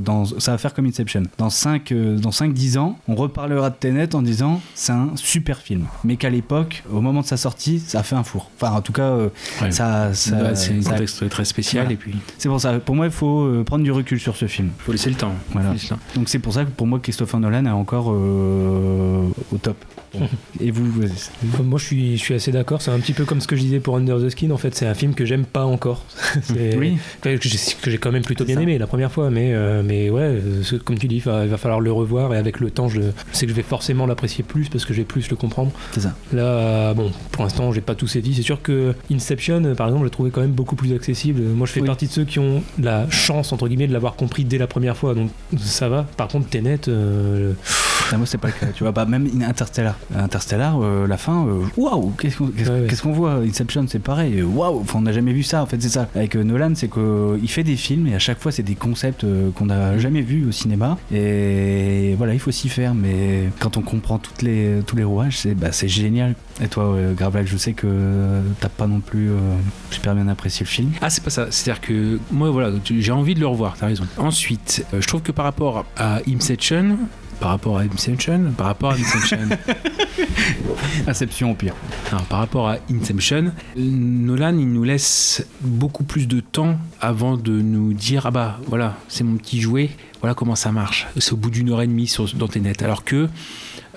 dans ça va faire comme Inception. Dans 5 dans 5-10 ans, on reparlera de Tenet en disant c'est un super film, mais qu'à l'époque, au moment de sa sortie, ça a fait un four. Enfin en tout cas, euh, Ouais. ça, c'est un contexte très spécial Voilà. et puis c'est pour ça. Pour moi, il faut euh, prendre du recul sur ce film. faut laisser le temps. Voilà. Faut laisser le temps. Donc c'est pour ça que pour moi, Christopher Nolan est encore euh, au top. Et vous, vous- Comme Moi, je suis, je suis assez d'accord. C'est un petit peu comme ce que je disais pour Under the Skin. En fait, c'est un film que j'aime pas encore. Oui, que j'ai que j'ai quand même plutôt C'est bien ça. aimé la première fois, mais, euh, mais ouais, comme tu dis, il va, il va falloir le revoir et avec le temps, je sais que je vais forcément l'apprécier plus parce que je vais plus le comprendre. c'est ça. Là, bon, pour l'instant, j'ai pas tout saisi. C'est sûr que Inception, euh, par exemple, je l'ai trouvé quand même beaucoup plus accessible. Moi, je fais Oui. partie de ceux qui ont la chance, entre guillemets, de l'avoir compris dès la première fois, donc ça va. Par contre, Tenet, euh, Ah, moi, c'est pas le cas. Tu vois, bah, même in- Interstellar. Interstellar, euh, la fin, euh, waouh, qu'est-ce qu'on qu'est-ce- Ouais, ouais. qu'on voit? Inception, c'est pareil. euh, Waouh, on n'a jamais vu ça. En fait, c'est ça. Avec euh, Nolan, c'est qu'il fait des films et à chaque fois, c'est des concepts euh, qu'on n'a jamais vus au cinéma. Et voilà, il faut s'y faire. Mais quand on comprend toutes les, tous les rouages, c'est bah, génial. Et toi, euh, Gravelac, je sais que t'as pas non plus super bien apprécié le film. Ah, c'est pas ça. C'est-à-dire que moi, voilà, j'ai envie de le revoir, t'as raison. Ensuite, je trouve que par rapport à Inception, par rapport à Inception, par rapport à Inception, Inception au pire. non, par rapport à Inception, Nolan, il nous laisse beaucoup plus de temps avant de nous dire ah bah voilà, c'est mon petit jouet, voilà comment ça marche. C'est au bout d'une heure et demie sur, dans tes nets. Alors que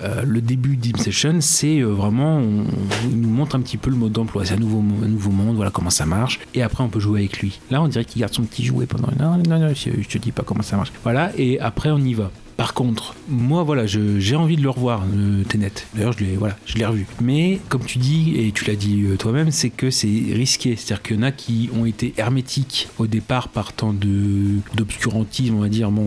euh, le début d'Inception, c'est euh, vraiment, on, il nous montre un petit peu le mode d'emploi. C'est un nouveau, un nouveau monde, voilà comment ça marche. Et après, on peut jouer avec lui. Là, on dirait qu'il garde son petit jouet pendant une heure. Non, non, je, je te dis pas comment ça marche. Voilà, et après, on y va. Par contre, moi, voilà, j'ai envie de le revoir, le Tenet. D'ailleurs, je l'ai, voilà, revu. Mais comme tu dis et tu l'as dit euh, toi-même, c'est que c'est risqué. C'est-à-dire qu'il y en a qui ont été hermétiques au départ, partant de d'obscurantisme, on va dire, bon,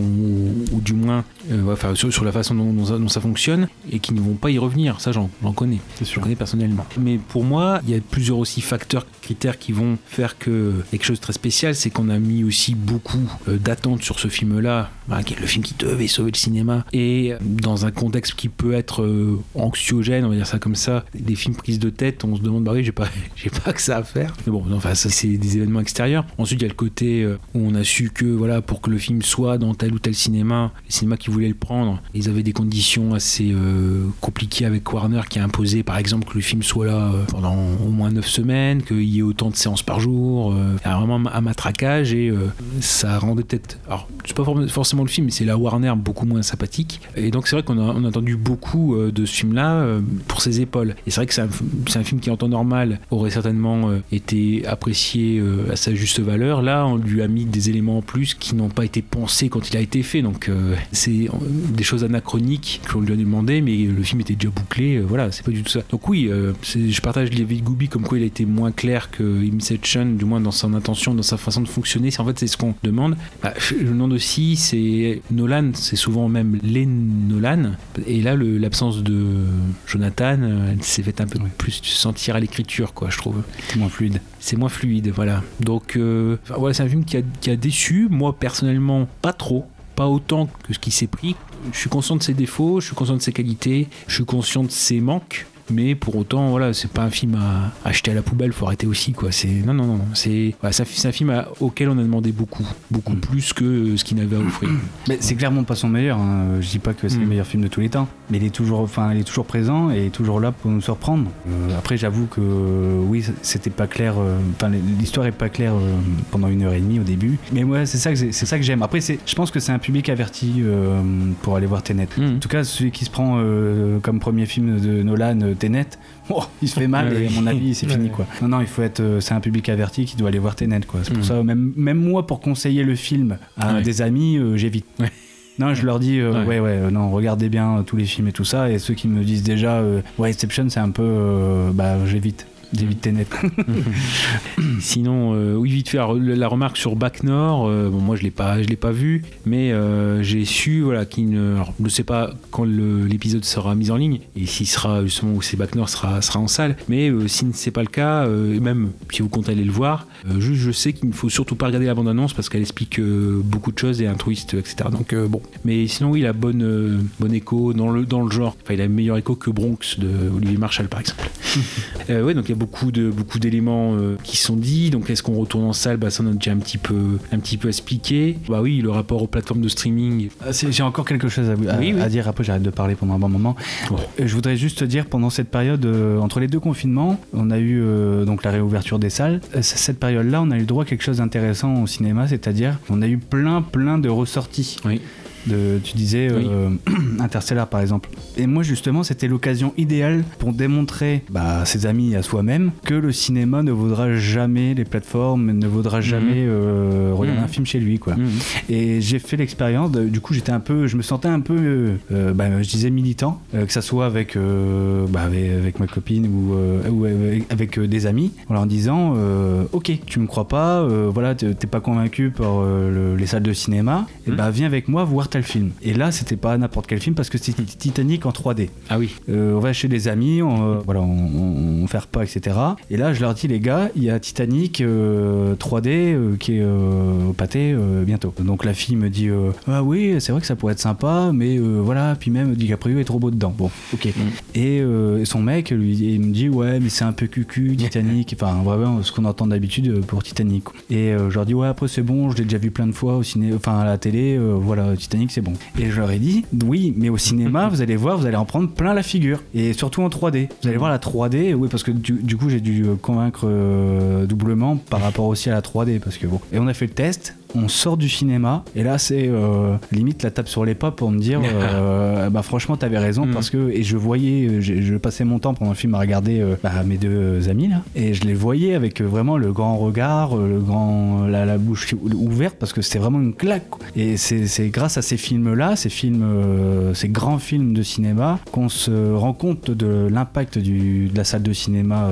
ou du moins, euh, enfin, sur, sur la façon dont, dont ça, dont ça fonctionne, et qui ne vont pas y revenir. Ça, j'en, j'en connais. Connais personnellement. Mais pour moi, il y a plusieurs aussi facteurs, critères qui vont faire que quelque chose de très spécial, c'est qu'on a mis aussi beaucoup euh, d'attentes sur ce film-là, voilà, qui est le film qui devait sauver le cinéma, et dans un contexte qui peut être euh, anxiogène, on va dire ça comme ça, des films prises de tête, on se demande, bah oui, j'ai pas, j'ai pas que ça à faire. Mais bon, enfin, ça c'est des événements extérieurs. Ensuite, il y a le côté euh, où on a su que, voilà, pour que le film soit dans tel ou tel cinéma, les cinémas qui voulaient le prendre, ils avaient des conditions assez euh, compliquées avec Warner qui a imposé, par exemple, que le film soit là euh, pendant au moins 9 semaines, qu'il y ait autant de séances par jour. euh, vraiment un matraquage et ça rendait peut-être. Alors, c'est pas for- forcément le film, mais c'est la Warner beaucoup moins sympathique. Et donc, c'est vrai qu'on a, on entendu beaucoup de ce film-là pour ses épaules. Et c'est vrai que c'est un, c'est un film qui, en temps normal, aurait certainement été apprécié à sa juste valeur. Là, on lui a mis des éléments en plus qui n'ont pas été pensés quand il a été fait. Donc, c'est des choses anachroniques qu'on lui a demandé, mais le film était déjà bouclé. euh, voilà, c'est pas du tout ça. Donc, oui, euh, je partage l'avis de Goubi comme quoi il a été moins clair que Inception, du moins dans son intention, dans sa façon de fonctionner. C'est en fait c'est ce qu'on demande. Bah, je me demande aussi, c'est Nolan, c'est souvent même les Nolan. Et là, le- l'absence de Jonathan, euh, elle s'est fait un peu plus sentir à l'écriture, quoi, je trouve. C'est moins fluide. C'est moins fluide, voilà. Donc, euh, voilà, c'est un film qui a, qui a déçu. Moi, personnellement, pas trop. Pas autant que ce qui s'est pris. Je suis conscient de ses défauts, je suis conscient de ses qualités, je suis conscient de ses manques. Mais pour autant, voilà, c'est pas un film à acheter à la poubelle, faut arrêter aussi, quoi. C'est non, non, non. C'est voilà, c'est un, film à- auquel on a demandé beaucoup, beaucoup Mm. plus que euh, ce qu'il n'avait à offrir. Mais c'est clairement pas son meilleur. hein. Je dis pas que c'est le Mm. meilleur film de tous les temps, mais il est toujours, enfin, il est toujours présent et toujours là pour nous surprendre. Euh, après, j'avoue que euh, oui, c'était pas clair. euh, Enfin, l'histoire est pas claire euh, pendant une heure et demie au début. Mais ouais, c'est ça que c'est ça que j'aime. Après, c'est, je pense que c'est un public averti pour aller voir Tenet. Mm. En tout cas, celui qui se prend comme premier film de Nolan, Tenet, oh, il se fait mal et à mon avis, c'est fini quoi. Non, non, il faut être, euh, c'est un public averti qui doit aller voir Tenet quoi. C'est pour Mm. ça, même, même moi, pour conseiller le film à Ouais. des amis, euh, j'évite. Ouais. Non, je leur dis, euh, Ouais. ouais, ouais, euh, non, regardez bien tous les films et tout ça. Et ceux qui me disent déjà, ouais, Inception, c'est un peu, bah, j'évite. J'évite Tenet. Sinon, euh, oui, vite fait, la, remarque sur Bac Nord, euh, bon, moi je l'ai pas, je l'ai pas vu, mais euh, j'ai su, voilà, qu'il ne, alors, je ne sais pas quand le- l'épisode sera mis en ligne et s'il sera justement où c'est Bac Nord sera, sera en salle, mais si ce n'est pas le cas, et même si vous comptez aller le voir, juste je sais qu'il ne faut surtout pas regarder la bande-annonce parce qu'elle explique beaucoup de choses et un twist, etc. Donc bon, mais sinon oui, il a bonne, bonne écho dans le, dans le genre, enfin il a meilleur écho que Bronx de Olivier Marshall par exemple. Ouais, donc il beaucoup de beaucoup d'éléments euh, qui sont dits. Donc est-ce qu'on retourne en salle? Bah ça on a déjà un petit peu un petit peu expliqué. Bah oui, le rapport aux plateformes de streaming. Ah, J'ai encore quelque chose à, vous- à- Oui, oui. à dire. Après, j'arrête de parler pendant un bon moment. Oh. Je voudrais juste te dire, pendant cette période, euh, entre les deux confinements, on a eu euh, donc la réouverture des salles. Cette période-là, on a eu le droit à quelque chose d'intéressant au cinéma, c'est-à-dire on a eu plein, plein de ressorties. Oui. De, tu disais euh, Interstellar par exemple. Et moi justement c'était l'occasion idéale pour démontrer bah, à ses amis et à soi-même que le cinéma ne vaudra jamais les plateformes, ne vaudra jamais euh, regarder Mhm. un film chez lui quoi. Mhm. Et j'ai fait l'expérience. Du coup, j'étais un peu, je me sentais un peu, euh, bah, je disais militant, que ça soit avec, bah, avec, avec ma copine ou, ou avec, avec, des amis, en leur disant, ok, tu me crois pas, voilà, t'es pas convaincu par le- les salles de cinéma, et Mhm. bah viens avec moi voir tel film. Et là, c'était pas n'importe quel film parce que c'était Titanic en 3D. Ah oui. Euh, on va chez des amis, on, euh, voilà, on, on, on fait repas, etc. Et là, je leur dis, les gars, il y a Titanic euh, 3D euh, qui est au pâté bientôt. Donc la fille me dit, ah oui, c'est vrai que ça pourrait être sympa, mais voilà. Puis même, DiCaprio est trop beau dedans. Bon, ok. Et euh, son mec, lui, il me dit, ouais, mais c'est un peu cucu, Titanic. enfin, vraiment, ce qu'on entend d'habitude pour Titanic. Et je leur dis, ouais, après, c'est bon, je l'ai déjà vu plein de fois au ciné, enfin, à la télé, voilà, Titanic, c'est bon. Et je leur ai dit, oui, mais au cinéma, vous allez voir, vous allez en prendre plein la figure. Et surtout en 3D. Vous allez voir la 3D, oui, parce que du, du coup, j'ai dû euh, convaincre euh, doublement par rapport aussi à la 3D. Parce que bon. Et on a fait le test, on sort du cinéma, et là, c'est euh, limite la tape sur les pas pour me dire, euh, bah franchement, t'avais raison, Mm. parce que, et je voyais, je passais mon temps pendant le film à regarder euh, bah, mes deux amis là, et je les voyais avec vraiment le grand regard, le grand, la, la bouche ouverte, parce que c'était vraiment une claque. quoi. Et c'est grâce à ces films-là, ces films, ces grands films de cinéma, qu'on se rend compte de l'impact de la salle de cinéma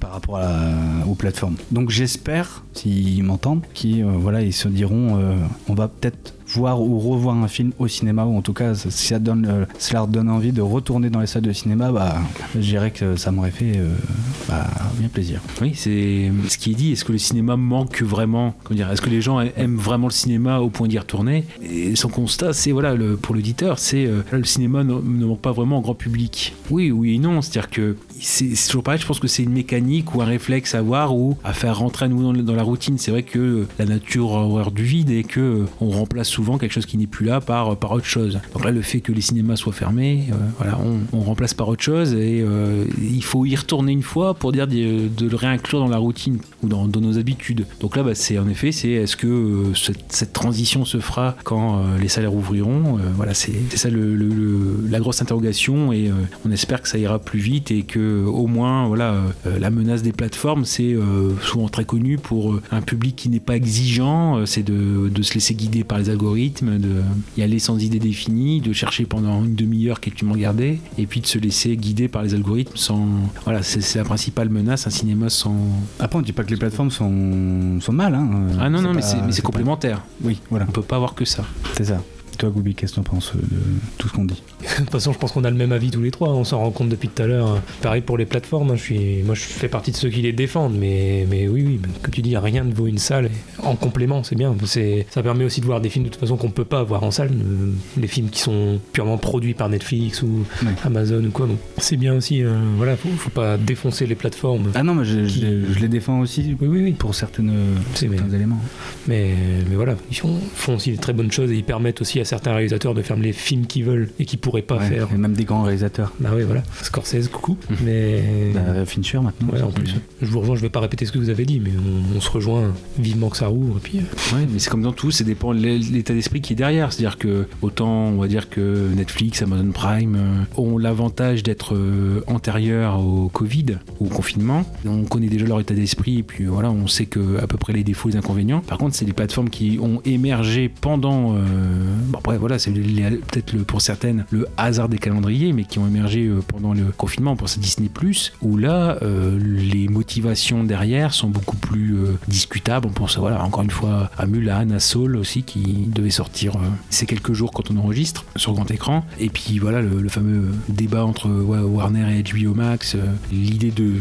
par rapport à la- aux plateformes. Donc j'espère, s'ils m'entendent, qu'ils voilà, ils se diront, euh, on va peut-être voir ou revoir un film au cinéma ou en tout cas si ça, donne, euh, ça leur donne envie de retourner dans les salles de cinéma bah je dirais que ça m'aurait fait euh, bah, bien plaisir Oui, c'est ce qui est dit. Est-ce que le cinéma manque vraiment Comment dire Est-ce que les gens aiment vraiment le cinéma au point d'y retourner? Et son constat, c'est voilà, pour l'auditeur, c'est euh, le cinéma ne, manque pas vraiment au grand public. Oui, oui et non. C'est-à-dire que c'est toujours pareil. Je pense que c'est une mécanique ou un réflexe à avoir ou à faire rentrer à nouveau dans la routine. C'est vrai que la nature a horreur du vide et que euh, on remplace souvent quelque chose qui n'est plus là par par autre chose. Donc là, le fait que les cinémas soient fermés, euh, voilà, on, remplace par autre chose et euh, il faut y retourner une fois pour dire de, le réinclure dans la routine ou dans, dans nos habitudes. Donc là, bah, c'est en effet, c'est est-ce que euh, cette, transition se fera quand les salaires ouvriront? Voilà, c'est ça le, la grosse interrogation et on espère que ça ira plus vite et que au moins, voilà, la menace des plateformes, c'est souvent très connu pour un public qui n'est pas exigeant, c'est de, de se laisser guider par les algorithmes, de y aller sans idée définie, de chercher pendant une demi-heure qu'est-ce que tu m'en regardais, et puis de se laisser guider par les algorithmes sans. Voilà, c'est la principale menace, un cinéma sans. après on dit pas que les plateformes sont, sont mal hein. Ah non, non, mais pas- c'est mais c'est pas- complémentaire. oui voilà On peut pas avoir que ça. c'est ça Toi, Goubi, qu'est-ce que t'en penses euh, de tout ce qu'on dit? De toute façon, je pense qu'on a le même avis tous les trois. On s'en rend compte depuis tout à l'heure. Pareil pour les plateformes. hein, Je suis, moi, je fais partie de ceux qui les défendent. Mais, mais oui, oui, comme tu dis, rien ne vaut une salle. En complément, c'est bien. C'est, ça permet aussi de voir des films de toute façon qu'on peut pas voir en salle. euh, Les films qui sont purement produits par Netflix ou Ouais. Amazon ou quoi. Donc, c'est bien aussi. euh, voilà, faut, faut pas défoncer les plateformes. Ah non, mais je, Qui- je- je les défends aussi Oui, oui, oui. pour certaines, certains éléments. Mais, mais voilà, ils font, font aussi de très bonnes choses et ils permettent aussi à certains réalisateurs de faire les films qu'ils veulent et qu'ils pourraient pas Ouais, faire. Et même des grands réalisateurs. Bah oui, voilà. Scorsese, coucou. Mais. Bah, Fincher maintenant. Ouais, en plus. Je vous rejoins, je vais pas répéter ce que vous avez dit, mais on, on se rejoint vivement que ça rouvre. Et puis, euh, Ouais, mais c'est comme dans tout, ça dépend de l'état d'esprit qui est derrière. C'est-à-dire que autant on va dire que Netflix, Amazon Prime euh, ont l'avantage d'être euh, antérieurs au Covid, au confinement. On connaît déjà leur état d'esprit et puis voilà, on sait que à peu près les défauts, les inconvénients. Par contre, c'est des plateformes qui ont émergé pendant. euh, bon, après voilà, c'est peut-être pour certaines le hasard des calendriers, mais qui ont émergé euh, pendant le confinement. Pour ça Disney où là, euh, les motivations derrière sont beaucoup plus euh, discutables. On pense voilà, encore une fois à Mulan, à Soul aussi, qui devait sortir ces quelques jours quand on enregistre sur grand écran. Et puis voilà, le, fameux débat entre Warner et HBO Max, l'idée de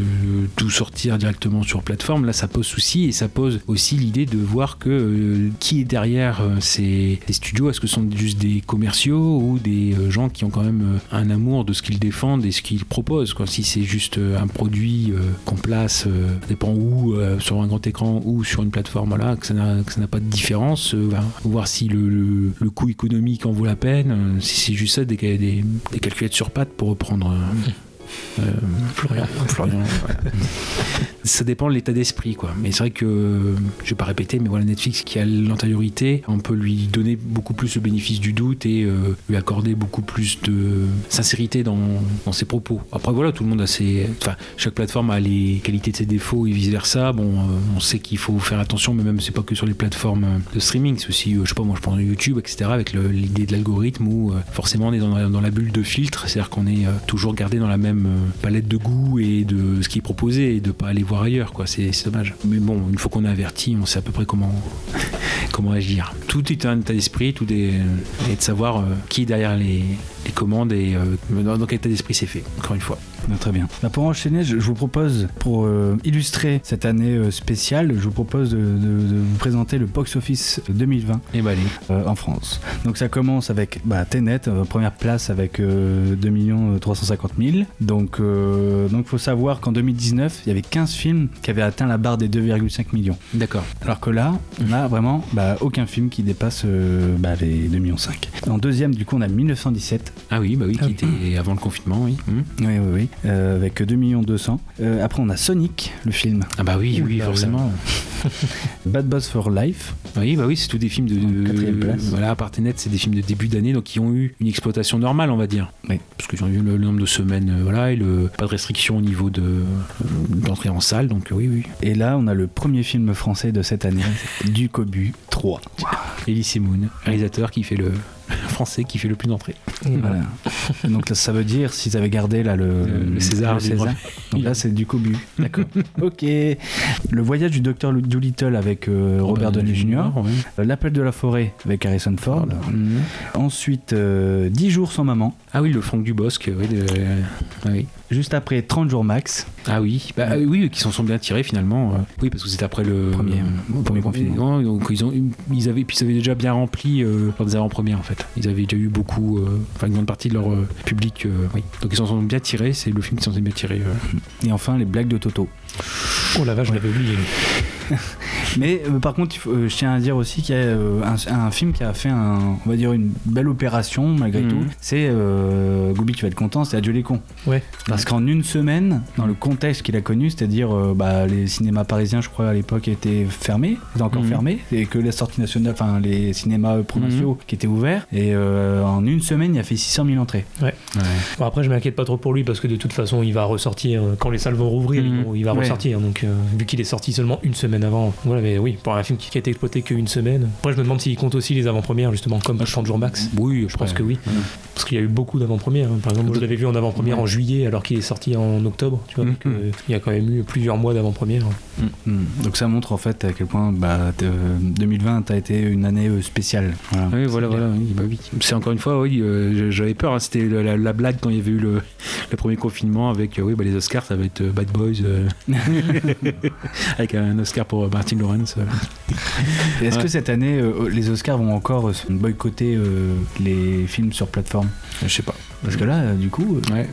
tout sortir directement sur plateforme, là ça pose souci et ça pose aussi l'idée de voir que qui est derrière ces, ces studios. Est-ce que ce sont juste des commerciaux ou des euh, gens qui ont quand même euh, un amour de ce qu'ils défendent et ce qu'ils proposent quoi. Si c'est juste euh, un produit qu'on place, ça dépend où, sur un grand écran ou sur une plateforme, que ça n'a pas de différence, voilà. voir si le, coût économique en vaut la peine, si c'est juste ça, des, des, calculettes sur pattes pour reprendre. Euh, Florian. Ça dépend de l'état d'esprit, quoi. Mais c'est vrai que, je vais pas répéter, mais voilà, Netflix qui a l'antériorité, on peut lui donner beaucoup plus le bénéfice du doute et euh, lui accorder beaucoup plus de sincérité dans, dans ses propos. Après, voilà, tout le monde a ses. Enfin, chaque plateforme a les qualités de ses défauts et vice-versa. Bon, euh, on sait qu'il faut faire attention, mais même c'est pas que sur les plateformes de streaming, c'est aussi, euh, je sais pas, moi je à YouTube, etc., avec l'idée de l'algorithme où forcément on est dans la, dans la bulle de filtre, c'est-à-dire qu'on est toujours gardé dans la même euh, palette de goût et de ce qui est proposé et de pas aller voir ailleurs, quoi. C'est dommage. Mais bon, une fois qu'on est averti, on sait à peu près comment, comment agir. Tout est un état d'esprit, tout est et de savoir euh, qui est derrière les, commandes et euh, dans quel état d'esprit c'est fait. Encore une fois. Ah, Très bien. Bah, pour enchaîner, je, je vous propose, pour euh, illustrer cette année euh, spéciale, je vous propose de, de- de vous présenter le box office 2020 Et bah allez. euh, en France. Donc ça commence avec bah, Tenet, première place avec euh, 2 350 000. Donc donc faut savoir qu'en 2019, il y avait 15 films qui avaient atteint la barre des 2,5 millions. D'accord. Alors que là, on a vraiment bah, aucun film qui dépasse euh, bah, les 2,5 millions. En deuxième, du coup, on a 1917 Ah oui, bah oui, Ah qui était avant le confinement, oui. Hmm. Oui, oui, oui. Euh, avec 2 200 000. après, on a Sonic, le film. Ah bah oui, oui, Oula, forcément. Bad Boss for Life. Oui, bah oui, c'est tous des films de. Quatrième place. Voilà, à part Tenet, c'est des films de début d'année, donc qui ont eu une exploitation normale, on va dire. Oui. Parce qu'ils ont eu le, le nombre de semaines, euh, voilà, et le, pas de restriction au niveau de euh, d'entrée en salle, donc euh, oui, oui. Et là, on a le premier film français de cette année, Du Cobu 3. Elise Moon, réalisateur qui fait le français qui fait le plus d'entrées. Voilà. Donc ça veut dire s'ils avaient gardé là le, Le- le César. Donc là, c'est du Cobu. D'accord. ok. Le voyage du docteur Doolittle avec euh, Robert Downey Jr. Euh, L'appel de la forêt avec Harrison Ford. Ensuite, euh, 10 jours sans maman. Ah oui, le Franck Dubosc, oui. de- ah oui. Juste après 30 jours max. Ah oui, bah, euh, oui, qui s'en sont bien tirés finalement. euh. Oui, parce que c'était après le Premier- euh, premier confinement. Donc ils ont, ils avaient, puis ils avaient déjà bien rempli euh, avant-premières en fait. Ils avaient déjà eu beaucoup, euh, enfin une grande partie de leur public. oui. Donc ils s'en sont bien tirés. C'est le film qui s'en est bien tiré. Et enfin, les blagues de Toto. Oh la vache, je l'avais oublié. Mais euh, par contre, euh, je tiens à dire aussi qu'il y a euh, un, un film qui a fait un, on va dire une belle opération malgré Mhm. tout. C'est euh, Goubi, tu vas être content, c'est Adieu les cons. Ouais. Parce qu'en une semaine, dans le contexte qu'il a connu, c'est-à-dire euh, bah, les cinémas parisiens, je crois à l'époque étaient fermés, étaient encore Mhm. fermés, et que les sorties nationales, enfin les cinémas provinciaux qui étaient ouverts. Et euh, en une semaine, il a fait 600 000 entrées. Bon, après, je m'inquiète pas trop pour lui parce que de toute façon, il va ressortir. Quand les salles vont rouvrir, Mhm. il- il va Ouais. ressortir. Donc, euh, vu qu'il est sorti seulement une semaine avant, voilà, mais oui, pour un film qui a été exploité qu'une semaine. Après, je me demande s'il compte aussi les avant-premières, justement, comme 30 jours max. Oui, Je pense que oui. Parce qu'il y a eu beaucoup d'avant-premières. hein. Par exemple, moi, je l'avais vu en avant-première en juillet alors qu'il est sorti en octobre. Tu vois, Mhm. donc, euh, il y a quand même eu plusieurs mois d'avant-première. Hmm. Donc ça montre en fait à quel point bah, t- euh, 2020 a été une année spéciale. Voilà. Oui, voilà, voilà. oui, bah oui. C'est encore une fois, oui, euh, j'avais peur. hein, C'était la, la- la blague quand il y avait eu le, le premier confinement avec, euh, oui, bah, les Oscars, ça va être Bad Boys, euh, avec un Oscar pour euh, Martin Lawrence. euh. Est-ce Ouais. que cette année, euh, les Oscars vont encore euh, boycotter euh, les films sur plateforme? Je sais pas. Parce que là, du coup, Ouais,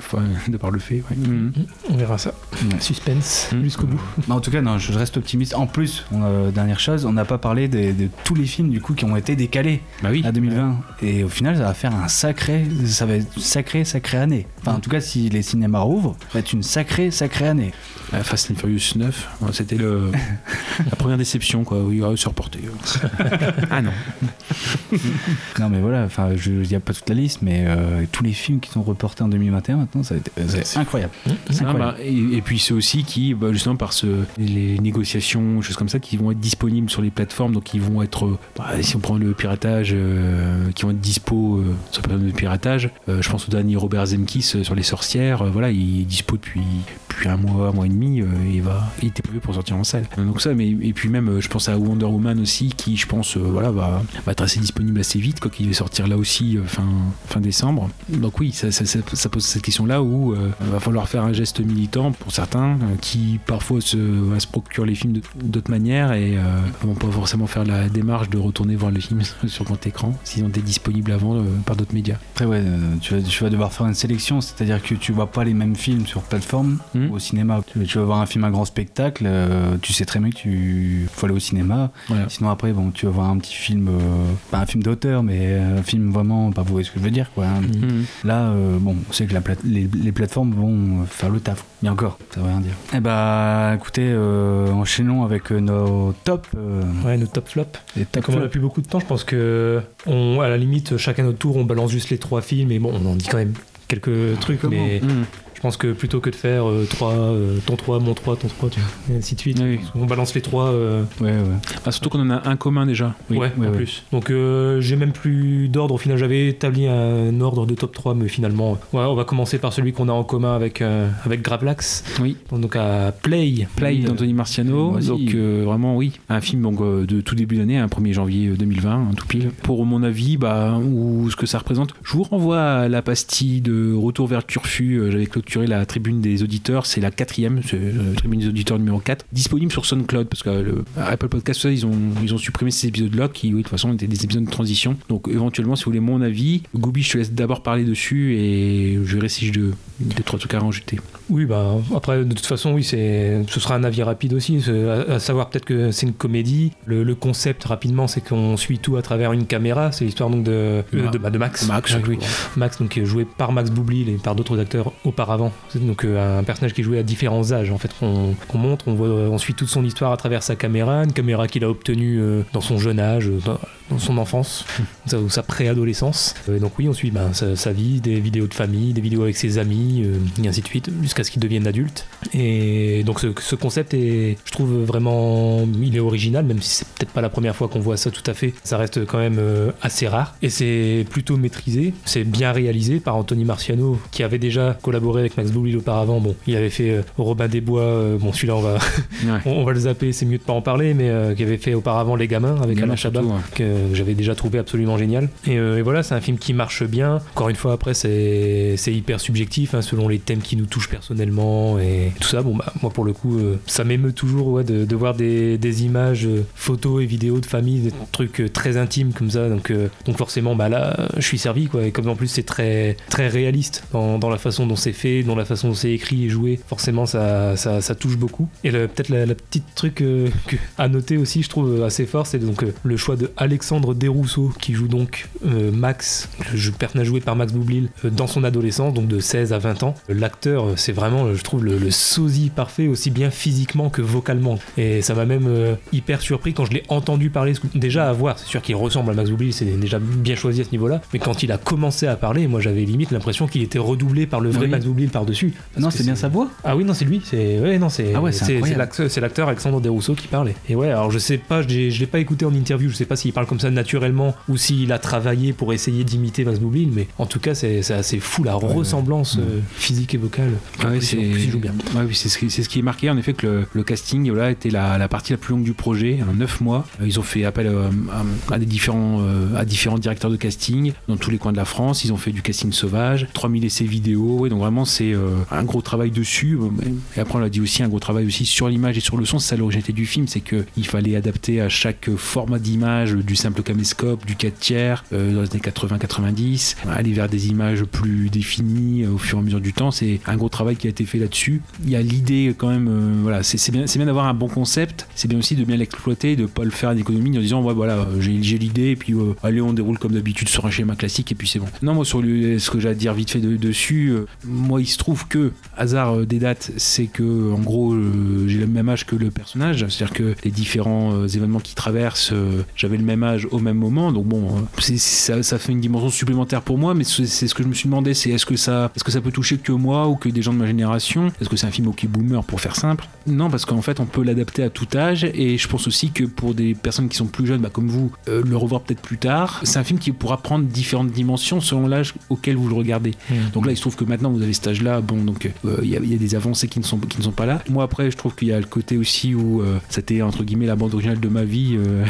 de par le fait. ouais. Mhm. On verra ça. Ouais. Suspense Mhm. jusqu'au bout. bah, en tout cas, non, je reste optimiste. En plus, on a- dernière chose, on n'a pas parlé de, tous les films du coup qui ont été décalés Bah oui. à 2020. Et au final, ça va faire un sacré, ça va être une sacrée, sacrée année. Enfin, en tout cas, si les cinémas rouvrent, ça va être une sacrée, sacrée année. Euh, Fast and Furious 9, ouais, c'était le, la première déception, quoi. Oui, ouais, c'est reporté. ah non. Non, mais voilà, enfin, je il n'y a pas toute la liste, mais euh, tous les films qui sont reportés en 2021 maintenant, ça va être c'est incroyable. Ah, incroyable. bah, et, et puis c'est aussi qui, bah, justement par ce, les négociations, choses comme ça, qui vont être disponibles sur les plateformes, donc ils vont être, euh, bah, si on prend le piratage, euh, qui vont être dispo euh, sur de piratage. Euh, je pense au dernier Robert Zemkis euh, sur les sorcières. euh, voilà, il est dispo depuis, depuis un mois, un mois et demi. Euh, il va, il était prévu pour sortir en salle. Euh, Donc ça, mais et puis même, euh, je pense à Wonder Woman aussi, qui, je pense, euh, voilà, va, va être assez disponible assez vite, quoi, qui va sortir là aussi euh, fin, fin décembre. Donc oui, ça, ça- ça- ça pose cette question-là où euh, il va falloir faire un geste militant pour certains euh, qui parfois se, va se procurent les films d'autres manières et euh, vont pas forcément faire la démarche de retourner voir le film sur grand écran s'ils ont été disponibles avant euh, par d'autres médias. Après, ouais, euh, tu, vas, tu vas devoir faire une sélection, c'est-à-dire que tu vois pas les mêmes films sur plateforme Mhm. ou au cinéma. Tu, tu vas voir un film à grand spectacle, euh, tu sais très bien que tu faut aller au cinéma. Voilà. Sinon, après, bon, tu vas voir un petit film, euh, pas un film d'auteur, mais un film vraiment, pas vous voyez ce que je veux dire, quoi. hein. Mhm. Là, euh, bon, on sait que la plate- les, les plateformes vont euh, faire le taf. Mais encore, ça veut rien dire. Eh bah, écoutez, euh, enchaînons avec euh, nos tops. euh, Ouais, nos top flops. top Comme on a flops. plus beaucoup de temps, je pense que on, à la limite, chacun notre tour, on balance juste les trois films, et bon, on en dit quand même quelques trucs, Comment mais Mhm. Je pense que plutôt que de faire euh, trois, euh, ton 3, mon 3, ton 3, tu vois, et ainsi de suite, Oui. on balance les trois. euh, Ouais, ouais. Ah, surtout qu'on en a un commun déjà. Oui. ouais, oui, en oui. plus. Donc euh, j'ai même plus d'ordre. Au final, j'avais établi un ordre de top 3, mais finalement, ouais, on va commencer par celui qu'on a en commun avec, euh, avec Gravelax. Oui. Donc à Play. Play Oui, d'Anthony Marciano, donc euh, vraiment oui, un film donc, euh, de tout début d'année, un 1er janvier euh, 2020, hein, tout pile. Pour mon avis, bah, ou ce que ça représente, je vous renvoie à la pastille de Retour vers le Turfu, j'avais clôturé la tribune des auditeurs, c'est la quatrième, la tribune des auditeurs numéro 4, disponible sur SoundCloud, parce que euh, le, Apple Podcast, ils ont, ils ont supprimé ces épisodes-là, qui oui, de toute façon étaient des épisodes de transition. Donc éventuellement, si vous voulez mon avis, Goubi, je te laisse d'abord parler dessus, et je verrai si je de, deux, trois trucs à rajouter. Oui, bah après, de toute façon, oui, c'est, ce sera un avis rapide aussi. À, à savoir peut-être que c'est une comédie. Le, le concept rapidement, c'est qu'on suit tout à travers une caméra. C'est l'histoire donc de, euh, de, bah, de Max. Max, Ah, oui. Max, donc est joué par Max Boublil et par d'autres acteurs auparavant. C'est donc euh, un personnage qui est joué à différents âges. En fait, qu'on montre, on voit, on suit toute son histoire à travers sa caméra, une caméra qu'il a obtenue euh, dans son jeune âge, euh, dans, dans son enfance, ou sa préadolescence. Euh, Et donc oui, on suit ben, sa, sa vie, des vidéos de famille, des vidéos avec ses amis, euh, et ainsi de suite, jusqu'à ce qu'il devienne adulte. Et donc ce, ce concept est, je trouve vraiment, il est original, même si c'est peut-être pas la première fois qu'on voit ça tout à fait. Ça reste quand même euh, assez rare et c'est plutôt maîtrisé. C'est bien réalisé par Anthony Marciano, qui avait déjà collaboré avec Max Boublil auparavant. Bon, il avait fait euh, Robin des Bois. euh, bon, celui-là, on va, Ouais. on, on va le zapper. C'est mieux de pas en parler, mais euh, qui avait fait auparavant Les Gamins avec Alain Chabat ouais. Que j'avais déjà trouvé absolument génial. Et, euh, et voilà, c'est un film qui marche bien. Encore une fois, après, c'est hyper subjectif hein, selon les thèmes qui nous touchent personnellement et tout ça. Bon, bah, moi, pour le coup, euh, ça m'émeut toujours de, de voir des, des images, euh, photos et vidéos de famille, des trucs euh, très intimes comme ça. Donc, euh, donc forcément, bah, là, euh, je suis servi. Quoi. Et comme en plus, c'est très, très réaliste dans, dans la façon dont c'est fait, dans la façon dont c'est écrit et joué, forcément, ça, ça, touche beaucoup. Et peut-être la, petite truc euh, à noter aussi, je trouve assez fort, c'est donc euh, le choix de Alex Alexandre Desrousseaux qui joue donc euh, Max, le personnage joué par Max Boublil euh, dans son adolescence, donc de 16 à 20 ans. L'acteur, euh, c'est vraiment, euh, je trouve, le, le sosie parfait, aussi bien physiquement que vocalement. Et ça m'a même euh, hyper surpris quand je l'ai entendu parler. Déjà à voir, c'est sûr qu'il ressemble à Max Boublil, c'est déjà bien choisi à ce niveau-là. Mais quand il a commencé à parler, moi j'avais limite l'impression qu'il était redoublé par le vrai Oui. Max Boublil par-dessus. Non, c'est bien sa voix. ah oui, non, c'est lui. C'est ouais, non, c'est Ah ouais, c'est l'acteur, Alexandre Desrousseaux qui parlait. Et ouais, alors je sais pas, je l'ai pas écouté en interview. Je sais pas s'il parle comme ça naturellement ou s'il a travaillé pour essayer d'imiter Max Boublil, mais en tout cas, c'est assez fou la ressemblance euh, physique et vocale. Ah ouais, c'est oui, ce, qui- c'est ce qui est marqué en effet que le, le casting voilà, était la, la partie la plus longue du projet, en 9 mois. Euh, Ils ont fait appel euh, à, à des différents, euh, à différents directeurs de casting dans tous les coins de la France. Ils ont fait du casting sauvage, 3000 essais vidéo. Donc vraiment c'est un gros travail dessus. Et après on l'a dit aussi un gros travail aussi sur l'image et sur le son. C'est ça l'originalité du film, c'est que il fallait adapter à chaque format d'image du simple caméscope, du 4 tiers euh, dans les années 80-90, aller vers des images plus définies euh, au fur et à mesure du temps. C'est un gros travail qui a été fait là-dessus. Il y a l'idée quand même, euh, voilà, c'est bien, bien d'avoir un bon concept. C'est bien aussi de bien l'exploiter, de pas le faire d'économie en disant ouais, voilà, j'ai l'idée et puis allez on déroule comme d'habitude sur un schéma classique et puis c'est bon. Non moi sur ce que j'ai à dire vite fait de- dessus, moi il se trouve que hasard des dates, c'est que en gros j'ai le même âge que le personnage, c'est-à-dire que les différents événements qui traversent, euh, j'avais le même âge au même moment, donc bon, euh, ça, ça fait une dimension supplémentaire pour moi, mais c'est c'est ce que je me suis demandé, c'est est-ce que ça, est-ce que ça peut toucher que moi ou que des gens de ma génération? Est-ce que c'est un film ok boomer pour faire simple? Non, parce qu'en fait on peut l'adapter à tout âge, et je pense aussi que pour des personnes qui sont plus jeunes, bah, comme vous, euh, le revoir peut-être plus tard, c'est un film qui pourra prendre différentes dimensions selon l'âge auquel vous le regardez. Donc là, il se trouve que maintenant, vous avez cet âge-là. Bon, donc euh, il y, a- il y a des avancées qui ne sont qui ne sont pas là. Moi, après, je trouve qu'il y a le côté aussi où euh, c'était entre guillemets la bande originale de ma vie. euh,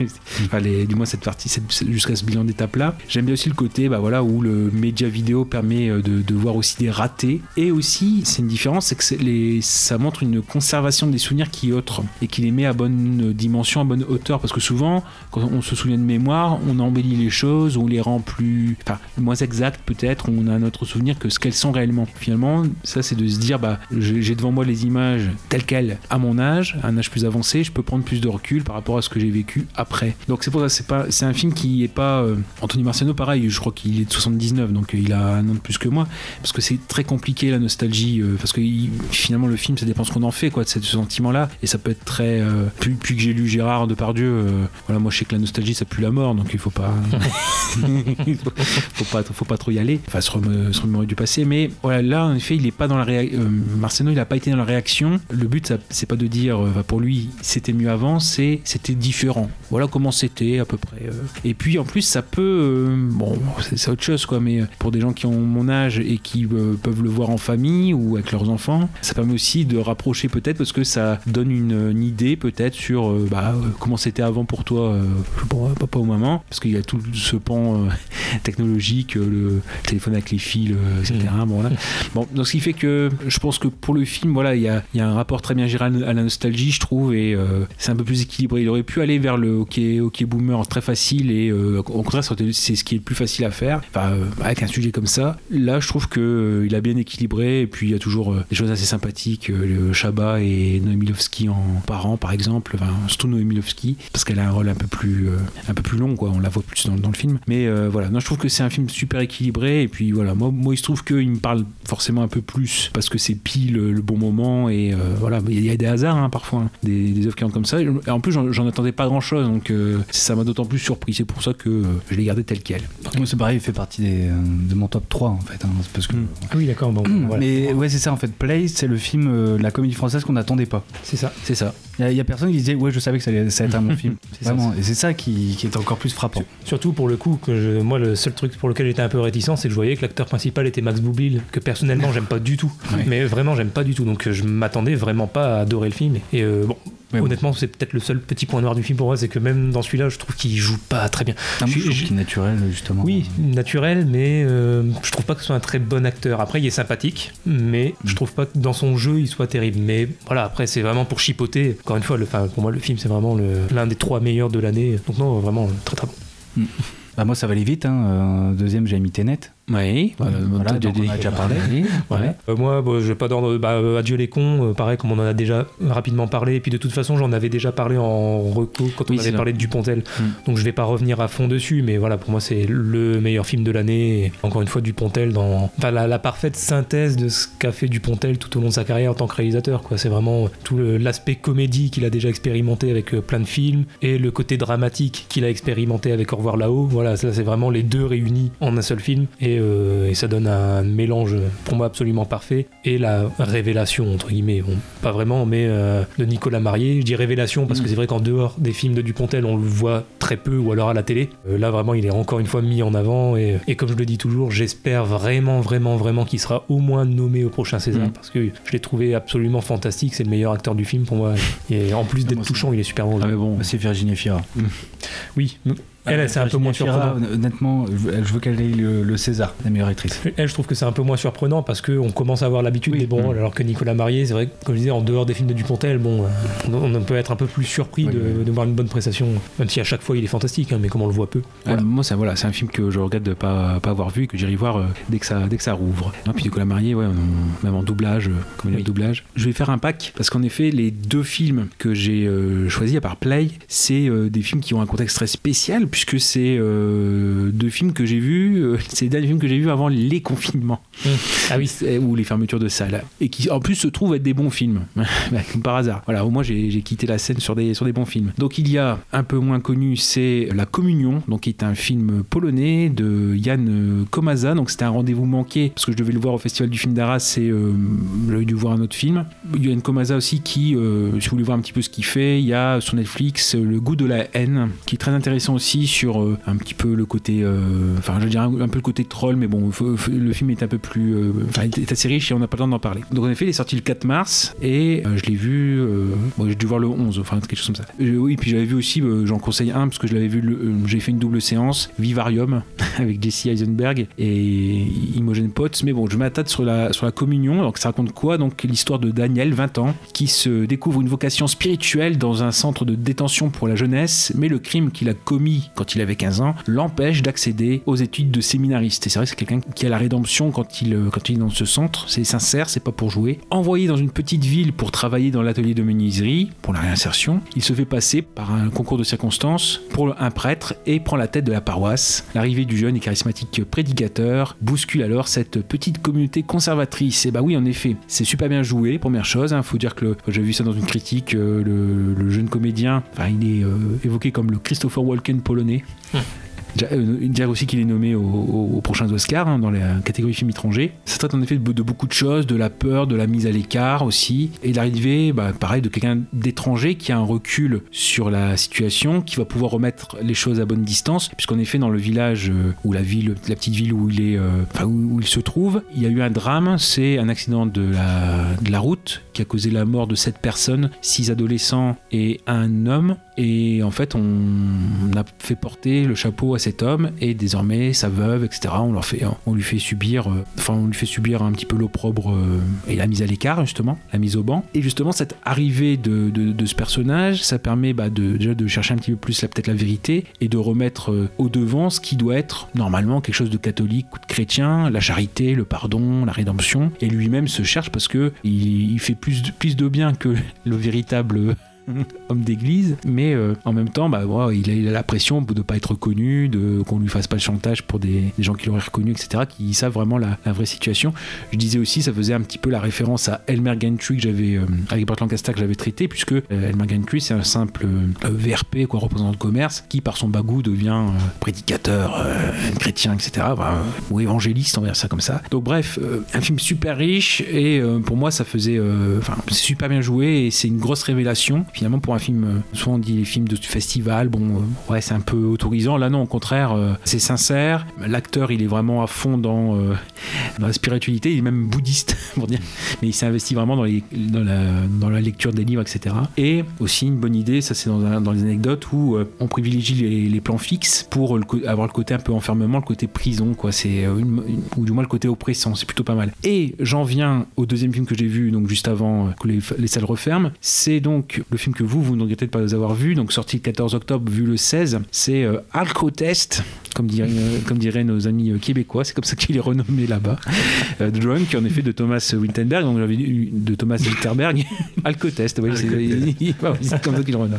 enfin, du moins cette partie, jusqu'à ce bilan d'étape-là. J'aime bien aussi le côté, bah voilà, où le média vidéo permet euh, de, voir aussi des ratés. Et aussi, c'est une différence, c'est que les, ça montre une conservation des souvenirs qui est autre et qui les met à bonne dimension, à bonne hauteur. Parce que souvent, quand on se souvient de mémoire, on embellit les choses, on les rend plus, enfin, moins exactes peut-être, on a un autre souvenir que ce qu'elles sont réellement. Finalement, ça c'est de se dire, bah, j'ai devant moi les images telles quelles à mon âge, à un âge plus avancé, je peux prendre plus de recul par rapport à ce que j'ai vécu après. Donc c'est c'est pas, c'est un film qui est pas euh, Anthony Marciano, pareil, je crois qu'il est de 79, donc euh, il a un an de plus que moi, parce que c'est très compliqué la nostalgie, euh, parce que il- finalement le film, ça dépend ce qu'on en fait, quoi, de ce sentiment-là, et ça peut être très, euh, plus que j'ai lu Gérard Depardieu, voilà, moi je sais que la nostalgie ça pue la mort, donc il faut pas, faut, faut pas, faut pas trop y aller, enfin se, rem- se remémorer du passé, mais voilà, là en effet, il est pas dans la réaction, Marciano, il a pas été dans la réaction. Le but, c'est pas de dire, pour lui, c'était mieux avant, c'est c'était différent. Voilà comment c'était à peu près. euh. Et puis en plus, ça peut, euh, bon, c'est autre chose quoi, mais euh, pour des gens qui ont mon âge et qui peuvent le voir en famille ou avec leurs enfants, ça permet aussi de rapprocher peut-être parce que ça donne une, idée peut-être sur bah, comment c'était avant pour toi, pour papa ou maman, parce qu'il y a tout ce pan technologique, le téléphone avec les fils, etc. Bon, donc ce qui fait que je pense que pour le film, voilà, il y a, un rapport très bien géré à la nostalgie, je trouve, et c'est un peu plus équilibré. Il aurait pu aller vers le hockey, hockey boomer très facile, et euh, au contraire, c'est ce qui est le plus facile à faire, euh, avec un sujet comme ça. Là, je trouve que euh, il a bien équilibré, et puis il y a toujours des choses assez sympathiques. le Chabat et Noémie Lovski en parents, par exemple, enfin, surtout Noémie Lovski, parce qu'elle a un rôle un peu plus, un peu plus long, quoi. On la voit plus dans, le film. Mais voilà, non, je trouve que c'est un film super équilibré, et puis voilà, moi, moi il se trouve qu'il me parle forcément un peu plus parce que c'est pile le, bon moment, et voilà, il y a des hasards hein, parfois, hein, des, des œuvres qui rentrent comme ça. Et en plus, j'en attendais pas grand chose, donc ça m'a d'autant plus surpris. C'est pour ça que euh, je l'ai gardé tel quel. Moi, c'est pareil, il fait partie des, euh, de mon top 3 en fait. hein, parce que... Ah oui, d'accord. Bon, voilà. Mais ouais, c'est ça en fait. Play, c'est le film, euh, la comédie française qu'on n'attendait pas. c'est ça. C'est ça. Il y, a personne qui disait, ouais, je savais que ça allait, ça allait être un bon film. C'est ça, Vraiment. Et c'est ça qui, qui est encore plus frappant. Surtout pour le coup, que je- moi, le seul truc pour lequel j'étais un peu réticent, c'est que je voyais que l'acteur principal était Max Boublil, que personnellement, j'aime pas du tout. Ouais. Mais vraiment, j'aime pas du tout. Donc, je m'attendais vraiment pas à adorer le film. Et euh, bon, Ouais, bon. honnêtement, c'est peut-être le seul petit point noir du film pour moi, c'est que même dans celui-là, je trouve qu'il joue pas très bien. Ah, moi, Je- je trouve je- qu'il est naturel, justement. Oui, naturel, mais euh, je trouve pas que ce soit un très bon acteur. Après, il est sympathique, mais je trouve pas que dans son jeu, il soit terrible. Mais voilà, après, c'est vraiment pour chipoter. Encore une fois, le, pour moi, le film, c'est vraiment l'un des trois meilleurs de l'année. Donc non, vraiment, très très bon. Bah, moi, ça va aller vite. Hein. Euh, deuxième, j'ai mis Tenet. Oui, Voilà, donc on a déjà parlé. Euh, moi, bon, je vais pas d'ordre. Bah, euh, Adieu les cons, euh, pareil, comme on en a déjà rapidement parlé. Et puis de toute façon, j'en avais déjà parlé en reco quand on Oui, avait parlé de Dupontel. Mm. Donc je vais pas revenir à fond dessus. Mais voilà, pour moi, c'est le meilleur film de l'année. Encore une fois, Dupontel dans. Enfin, la, la parfaite synthèse de ce qu'a fait Dupontel tout au long de sa carrière en tant que réalisateur. Quoi. C'est vraiment tout l'aspect comédie qu'il a déjà expérimenté avec euh, plein de films et le côté dramatique qu'il a expérimenté avec Au revoir là-haut. Voilà, ça c'est vraiment les deux réunis en un seul film et, euh, et ça donne un mélange pour moi absolument parfait et la révélation entre guillemets, bon, pas vraiment, mais euh, de Nicolas Marié. Je dis révélation parce que c'est vrai qu'en dehors des films de Dupontel, on le voit très peu ou alors à la télé. Euh, là vraiment, il est encore une fois mis en avant et, et comme je le dis toujours, j'espère vraiment, vraiment, vraiment qu'il sera au moins nommé au prochain César Mm. parce que je l'ai trouvé absolument fantastique. C'est le meilleur acteur du film pour moi. Et en plus Ah, d'être touchant, il est super drôle. Ah, mais bon, C'est Virginie Fira. Oui, elle, elle, c'est un peu moins surprenant. Honnêtement, je veux qu'elle ait le, le César, la meilleure actrice. Elle, je trouve que c'est un peu moins surprenant parce qu'on commence à avoir l'habitude Oui. des bons Mm. rôles, alors que Nicolas Marié, c'est vrai que, comme je disais, en dehors des films de Dupontel, bon, euh, on, on peut être un peu plus surpris Oui, de, oui. de voir une bonne prestation, même si à chaque fois il est fantastique, hein, mais comme on le voit peu. Voilà. moi, ça, voilà, c'est un film que je regrette de pas, pas avoir vu et que j'irai voir euh, dès, que ça, dès que ça rouvre. Non, puis Nicolas Marié, ouais, on- même en doublage, euh, comme il a le doublage. Je vais faire un pack parce qu'en effet, les deux films que j'ai choisis à part Play, c'est des films qui ont un contexte très spécial puisque c'est euh, deux films que j'ai vus, euh, c'est les derniers films que j'ai vus avant les confinements. Ah oui, ou les fermetures de salles. Et qui en plus se trouvent être des bons films. Bah, comme par hasard. Voilà au moins j'ai quitté la scène sur des sur des bons films. Donc il y a un peu moins connu c'est La Communion donc qui est un film polonais de Jan Komasa donc c'était un rendez-vous manqué parce que je devais le voir au festival du film d'Arras et euh, j'avais dû voir un autre film. Jan Komasa aussi qui euh, si vous voulez voir un petit peu ce qu'il fait il y a sur Netflix Le goût de la haine qui est très intéressant aussi sur euh, un petit peu le côté euh, enfin je dirais un, peu le côté troll mais bon le film est un peu plus euh, enfin est assez riche et on n'a pas le temps d'en parler. Donc en effet il est sorti le 4 mars et je l'ai vu bon, j'ai dû voir le 11 enfin quelque chose comme ça. Oui puis j'avais vu aussi j'en conseille un parce que je l'avais vu j'ai fait une double séance Vivarium avec Jesse Eisenberg et Imogen Potts. Mais bon je m'attarde sur la sur la communion. Donc ça raconte quoi? Donc l'histoire de Daniel 20 ans qui se découvre une vocation spirituelle dans un centre de détention pour la jeunesse mais le crime qu'il a commis quand il avait 15 ans l'empêche d'accéder aux études de séminariste et c'est vrai que c'est quelqu'un qui a la rédemption quand il euh, quand il est dans ce centre. C'est sincère c'est pas pour jouer. Envoyé dans une petite ville pour travailler dans l'atelier de menuiserie pour la réinsertion il se fait passer par un concours de circonstances pour un prêtre et prend la tête de la paroisse. L'arrivée du jeune et charismatique prédicateur bouscule alors cette petite communauté conservatrice. Et bah oui en effet c'est super bien joué première chose il faut dire que j'ai vu ça dans une critique euh, le, le jeune comédien enfin il est euh, évoqué comme le Christopher Walken polonais Déjà, euh, dire aussi qu'il est nommé au- au- aux prochains Oscars hein, dans la catégorie film étranger. Ça traite en effet de, beaucoup de choses, de la peur, de la mise à l'écart aussi, et l'arrivée, bah, pareil, de quelqu'un d'étranger qui a un recul sur la situation, qui va pouvoir remettre les choses à bonne distance, puisqu'en effet dans le village euh, ou la ville, la petite ville où il est, euh, où, il se trouve, il y a eu un drame, c'est un accident de la, de la route qui a causé la mort de sept personnes, six adolescents et un homme. Et en fait, on a fait porter le chapeau à cet homme et désormais sa veuve, etc. On lui fait subir, euh, on lui fait subir un petit peu l'opprobre euh, et la mise à l'écart justement, la mise au banc. Et justement, cette arrivée de, ce personnage, ça permet bah, de, déjà de chercher un petit peu plus la- vérité et de remettre euh, au devant ce qui doit être normalement quelque chose de catholique ou de chrétien, la charité, le pardon, la rédemption. Et lui-même se cherche parce que il, fait plus plus de bien que le véritable homme d'église, mais euh, en même temps, bah, il, a, la pression de ne pas être reconnu, de qu'on lui fasse pas le chantage pour des, gens qui l'auraient reconnu, etc., qui savent vraiment la, vraie situation. Je disais aussi, ça faisait un petit peu la référence à Elmer Gantry que j'avais, euh, Lancaster que j'avais traité, puisque euh, Elmer Gantry, c'est un simple euh, VRP, quoi, représentant de commerce, qui par son bagou devient prédicateur, chrétien, etc., ou évangéliste, on va dire ça comme ça. Donc bref, un film super riche, et pour moi, ça faisait, enfin, c'est super bien joué, et c'est une grosse révélation. Finalement, pour un film, euh, souvent on dit les films de festival, bon, euh, ouais, c'est un peu autorisant. Là, non, au contraire, euh, c'est sincère. L'acteur, il est vraiment à fond dans, la spiritualité, il est même bouddhiste, pour dire, mais il s'est investi vraiment dans, la, lecture des livres, etc. Et aussi, une bonne idée, ça c'est dans, dans les anecdotes où on privilégie les, plans fixes pour avoir le côté un peu enfermement, le côté prison, quoi. C'est ou du moins le côté oppressant, c'est plutôt pas mal. Et j'en viens au deuxième film que j'ai vu, donc juste avant que les, les salles referment. C'est donc le film film que vous, vous ne regrettez de pas avoir vu, donc sorti le 14 octobre, vu le 16, c'est euh, Alcotest, comme, dirait, euh, comme diraient nos amis euh, québécois, c'est comme ça qu'il est renommé là-bas. Euh, Drunk, en effet, de Thomas Winterberg, donc j'avais dit de Thomas Winterberg, Alcotest, oui, c'est comme ça qu'il renomme.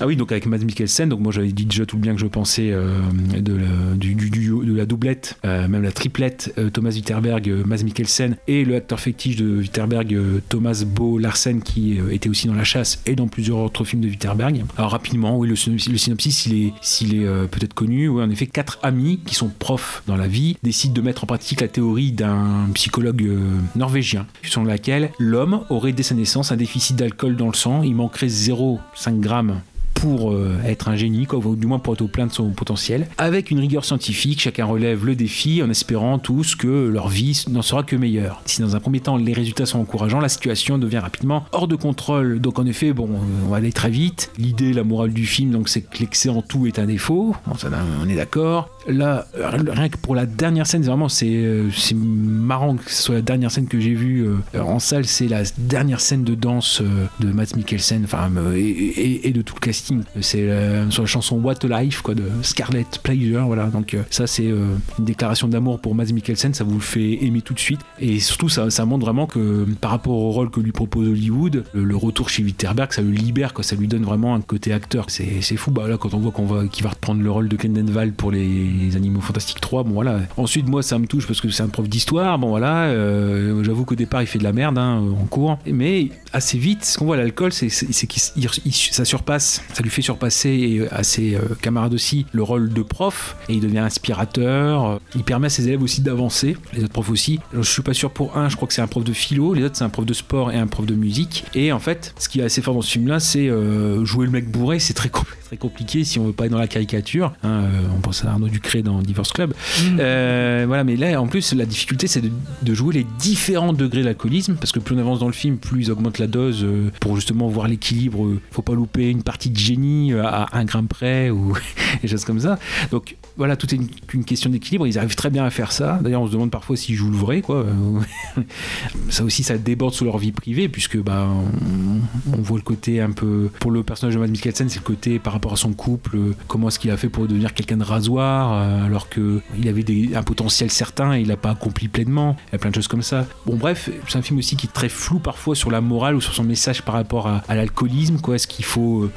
Ah oui, donc avec Mads Mikkelsen, donc moi j'avais dit déjà tout le bien que je pensais de, la, du, du- du- de la doublette, même la triplette, Thomas Winterberg, Mads Mikkelsen, et le acteur fétiche de Winterberg, Thomas Bo Larsen, qui était aussi dans La Chasse dans plusieurs autres films de Winterberg. Alors rapidement, oui, le, synopsis- s'il est euh, peut-être connu, oui, en effet, quatre amis qui sont profs dans la vie décident de mettre en pratique la théorie d'un psychologue euh, norvégien, selon laquelle l'homme aurait dès sa naissance un déficit d'alcool dans le sang, il manquerait 0,5 grammes pour euh, être un génie, ou du moins pour être au plein de son potentiel. Avec une rigueur scientifique, chacun relève le défi en espérant tous que leur vie n'en sera que meilleure. Si dans un premier temps les résultats sont encourageants, la situation devient rapidement hors de contrôle. Donc en effet, bon, euh, on va aller très vite. L'idée, la morale du film, donc c'est que l'excès en tout est un défaut. Ça, on est d'accord. Là, rien que pour la dernière scène, vraiment, c'est euh, c'est marrant que ce soit la dernière scène que j'ai vue en salle. C'est la dernière scène de danse de Matt Mikkelsen, enfin, et de tout le casting. C'est euh, sur la chanson What a Life, quoi, de Scarlett Pleasure, voilà. Donc euh, ça, c'est euh, une déclaration d'amour pour Matt Mikkelsen. Ça vous le fait aimer tout de suite. Et surtout, ça, montre vraiment que par rapport au rôle que lui propose Hollywood, le, retour chez Winterberg, ça le libère, quoi. Ça lui donne vraiment un côté acteur. C'est fou. Bah là, quand on voit qu'on va, qu'il va reprendre le rôle de Grindelwald pour les Animaux Fantastiques 3, bon voilà. Ensuite, moi, ça me touche parce que c'est un prof d'histoire. Bon voilà. J'avoue qu'au départ, il fait de la merde hein, en cours, mais assez vite, ce qu'on voit l'alcool, c'est qu'il il- il- ça surpasse, ça lui fait surpasser et à ses euh, camarades aussi le rôle de prof et il devient inspirateur. Il permet à ses élèves aussi d'avancer, les autres profs aussi. Je suis pas sûr pour un, je crois que c'est un prof de philo, les autres c'est un prof de sport et un prof de musique. Et en fait, ce qui est assez fort dans ce film-là, c'est euh, jouer le mec bourré, c'est très, com- très compliqué si on veut pas être dans la caricature. hein. Euh, on pense à Arnaud Ducré dans Divorce Club. Euh, voilà, mais là, en plus, la difficulté, c'est de, de jouer les différents degrés d'alcoolisme, parce que plus on avance dans le film, plus ils augmentent la dose euh, pour justement voir l'équilibre. euh, faut pas louper une partie de génie euh, à un gramme près ou des choses comme ça. Donc voilà, tout est une, question d'équilibre. Ils arrivent très bien à faire ça. D'ailleurs, on se demande parfois s'ils jouent le vrai, quoi. Ça aussi, ça déborde sur leur vie privée, puisque bah, on, voit le côté un peu. Pour le personnage de Mads Mikkelsen, c'est le côté par rapport à son couple, euh, comment est-ce qu'il a fait pour devenir quelqu'un de rasoir, euh, alors que il avait un potentiel certain et il l'a pas accompli pleinement. Il y a plein de choses comme ça. Bon, bref, c'est un film aussi qui est très flou parfois sur la morale ou sur son message par rapport à, à l'alcoolisme. Quoi, est-ce qu'il faut euh,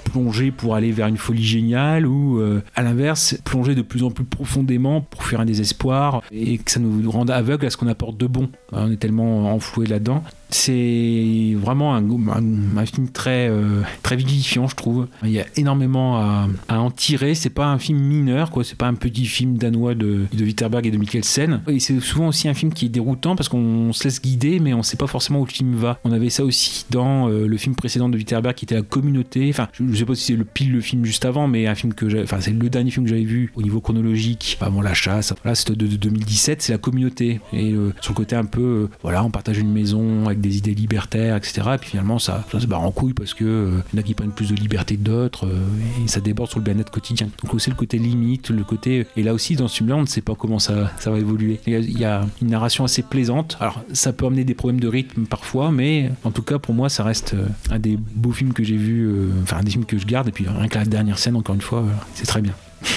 pour aller vers une folie géniale ou euh, à l'inverse plonger de plus en plus profondément pour fuir un désespoir et que ça nous rende aveugles à ce qu'on apporte de bon. On est tellement enfoué là-dedans. C'est vraiment un, film très, euh, très vivifiant, je trouve. Il y a énormément à, à en tirer. C'est pas un film mineur, quoi. C'est pas un petit film danois de, de Witterberg et de Mikkelsen. Et c'est souvent aussi un film qui est déroutant parce qu'on se laisse guider, mais on sait pas forcément où le film va. On avait ça aussi dans euh, le film précédent de Witterberg qui était La Communauté. Enfin, je, je sais pas si c'est le pile le film juste avant, mais un film que. Enfin, c'est le dernier film que j'avais vu au niveau chronologique avant La Chasse. Voilà, c'était de, de 2017. C'est La Communauté. Et euh, sur le côté un peu, euh, voilà, on partage une maison avec des idées libertaires, etc. Et puis finalement, ça, ça se barre en couille parce que euh, y en a qui prennent plus de liberté que d'autres euh, et ça déborde sur le bien-être quotidien. Donc aussi le côté limite, le côté. Et là aussi, dans ce film-là, on ne sait pas comment ça, ça va évoluer. Il y, a, une narration assez plaisante. Alors, ça peut amener des problèmes de rythme parfois, mais en tout cas, pour moi, ça reste euh, un des beaux films que j'ai euh, enfin, un des films que je garde. Et puis, rien que la dernière scène, encore une fois, euh, c'est très bien.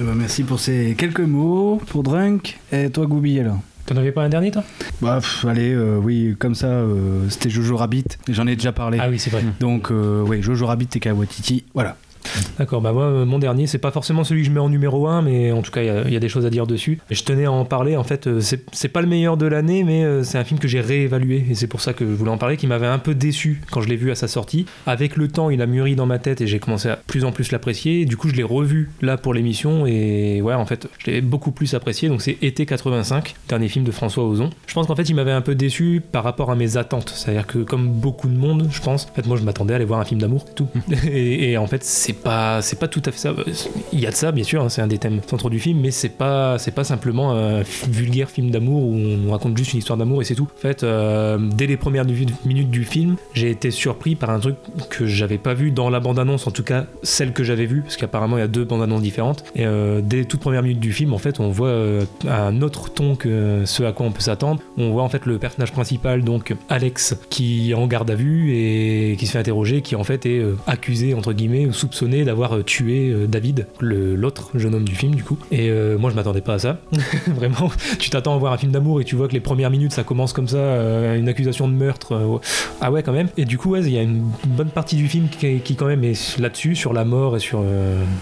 Eh ben, merci pour ces quelques mots pour Drunk. Et toi, Goubi, alors? T'en avais pas un dernier, toi? Bah, pff, allez, euh, oui, comme ça, euh, c'était Jojo Rabbit. J'en ai déjà parlé. Ah oui, c'est vrai. Donc, euh, oui, Jojo Rabbit et Kawatiti. Voilà. D'accord, bah moi, mon dernier, c'est pas forcément celui que je mets en numéro 1, mais en tout cas, il y a- des choses à dire dessus. Je tenais à en parler, en fait, euh, c'est pas le meilleur de l'année, mais euh, c'est un film que j'ai réévalué, et c'est pour ça que je voulais en parler, qui m'avait un peu déçu quand je l'ai vu à sa sortie. Avec le temps, il a mûri dans ma tête, et j'ai commencé à plus en plus l'apprécier. Du coup, je l'ai revu là pour l'émission, et ouais, en fait, je l'ai beaucoup plus apprécié. Donc c'est Été 85, dernier film de François Ozon. Je pense qu'en fait, il m'avait un peu déçu par rapport à mes attentes. C'est-à-dire que, comme beaucoup de monde, je pense, en fait, moi, je m'attendais à aller voir un film d'amour, tout. et en fait, c'est pas, c'est pas tout à fait ça. Il y a de ça, bien sûr, hein, c'est un des thèmes centraux du film, mais c'est pas, c'est pas simplement un vulgaire film d'amour où on raconte juste une histoire d'amour et c'est tout. En fait, euh, dès les premières minutes du film, j'ai été surpris par un truc que j'avais pas vu dans la bande-annonce, en tout cas celle que j'avais vue, parce qu'apparemment il y a deux bandes-annonces différentes. Et euh, dès les toutes premières minutes du film, en fait, on voit euh, un autre ton que ce à quoi on peut s'attendre. On voit en fait le personnage principal, donc Alex, qui est en garde à vue et qui se fait interroger, qui en fait est accusé entre guillemets ou soupçonné d'avoir tué David, l'autre jeune homme du film du coup. Et moi je m'attendais pas à ça. Vraiment, tu t'attends à voir un film d'amour et tu vois que les premières minutes ça commence comme ça, une accusation de meurtre. ah ouais quand même. Et du coup il y a une bonne partie du film qui, quand même est là-dessus, sur la mort et sur,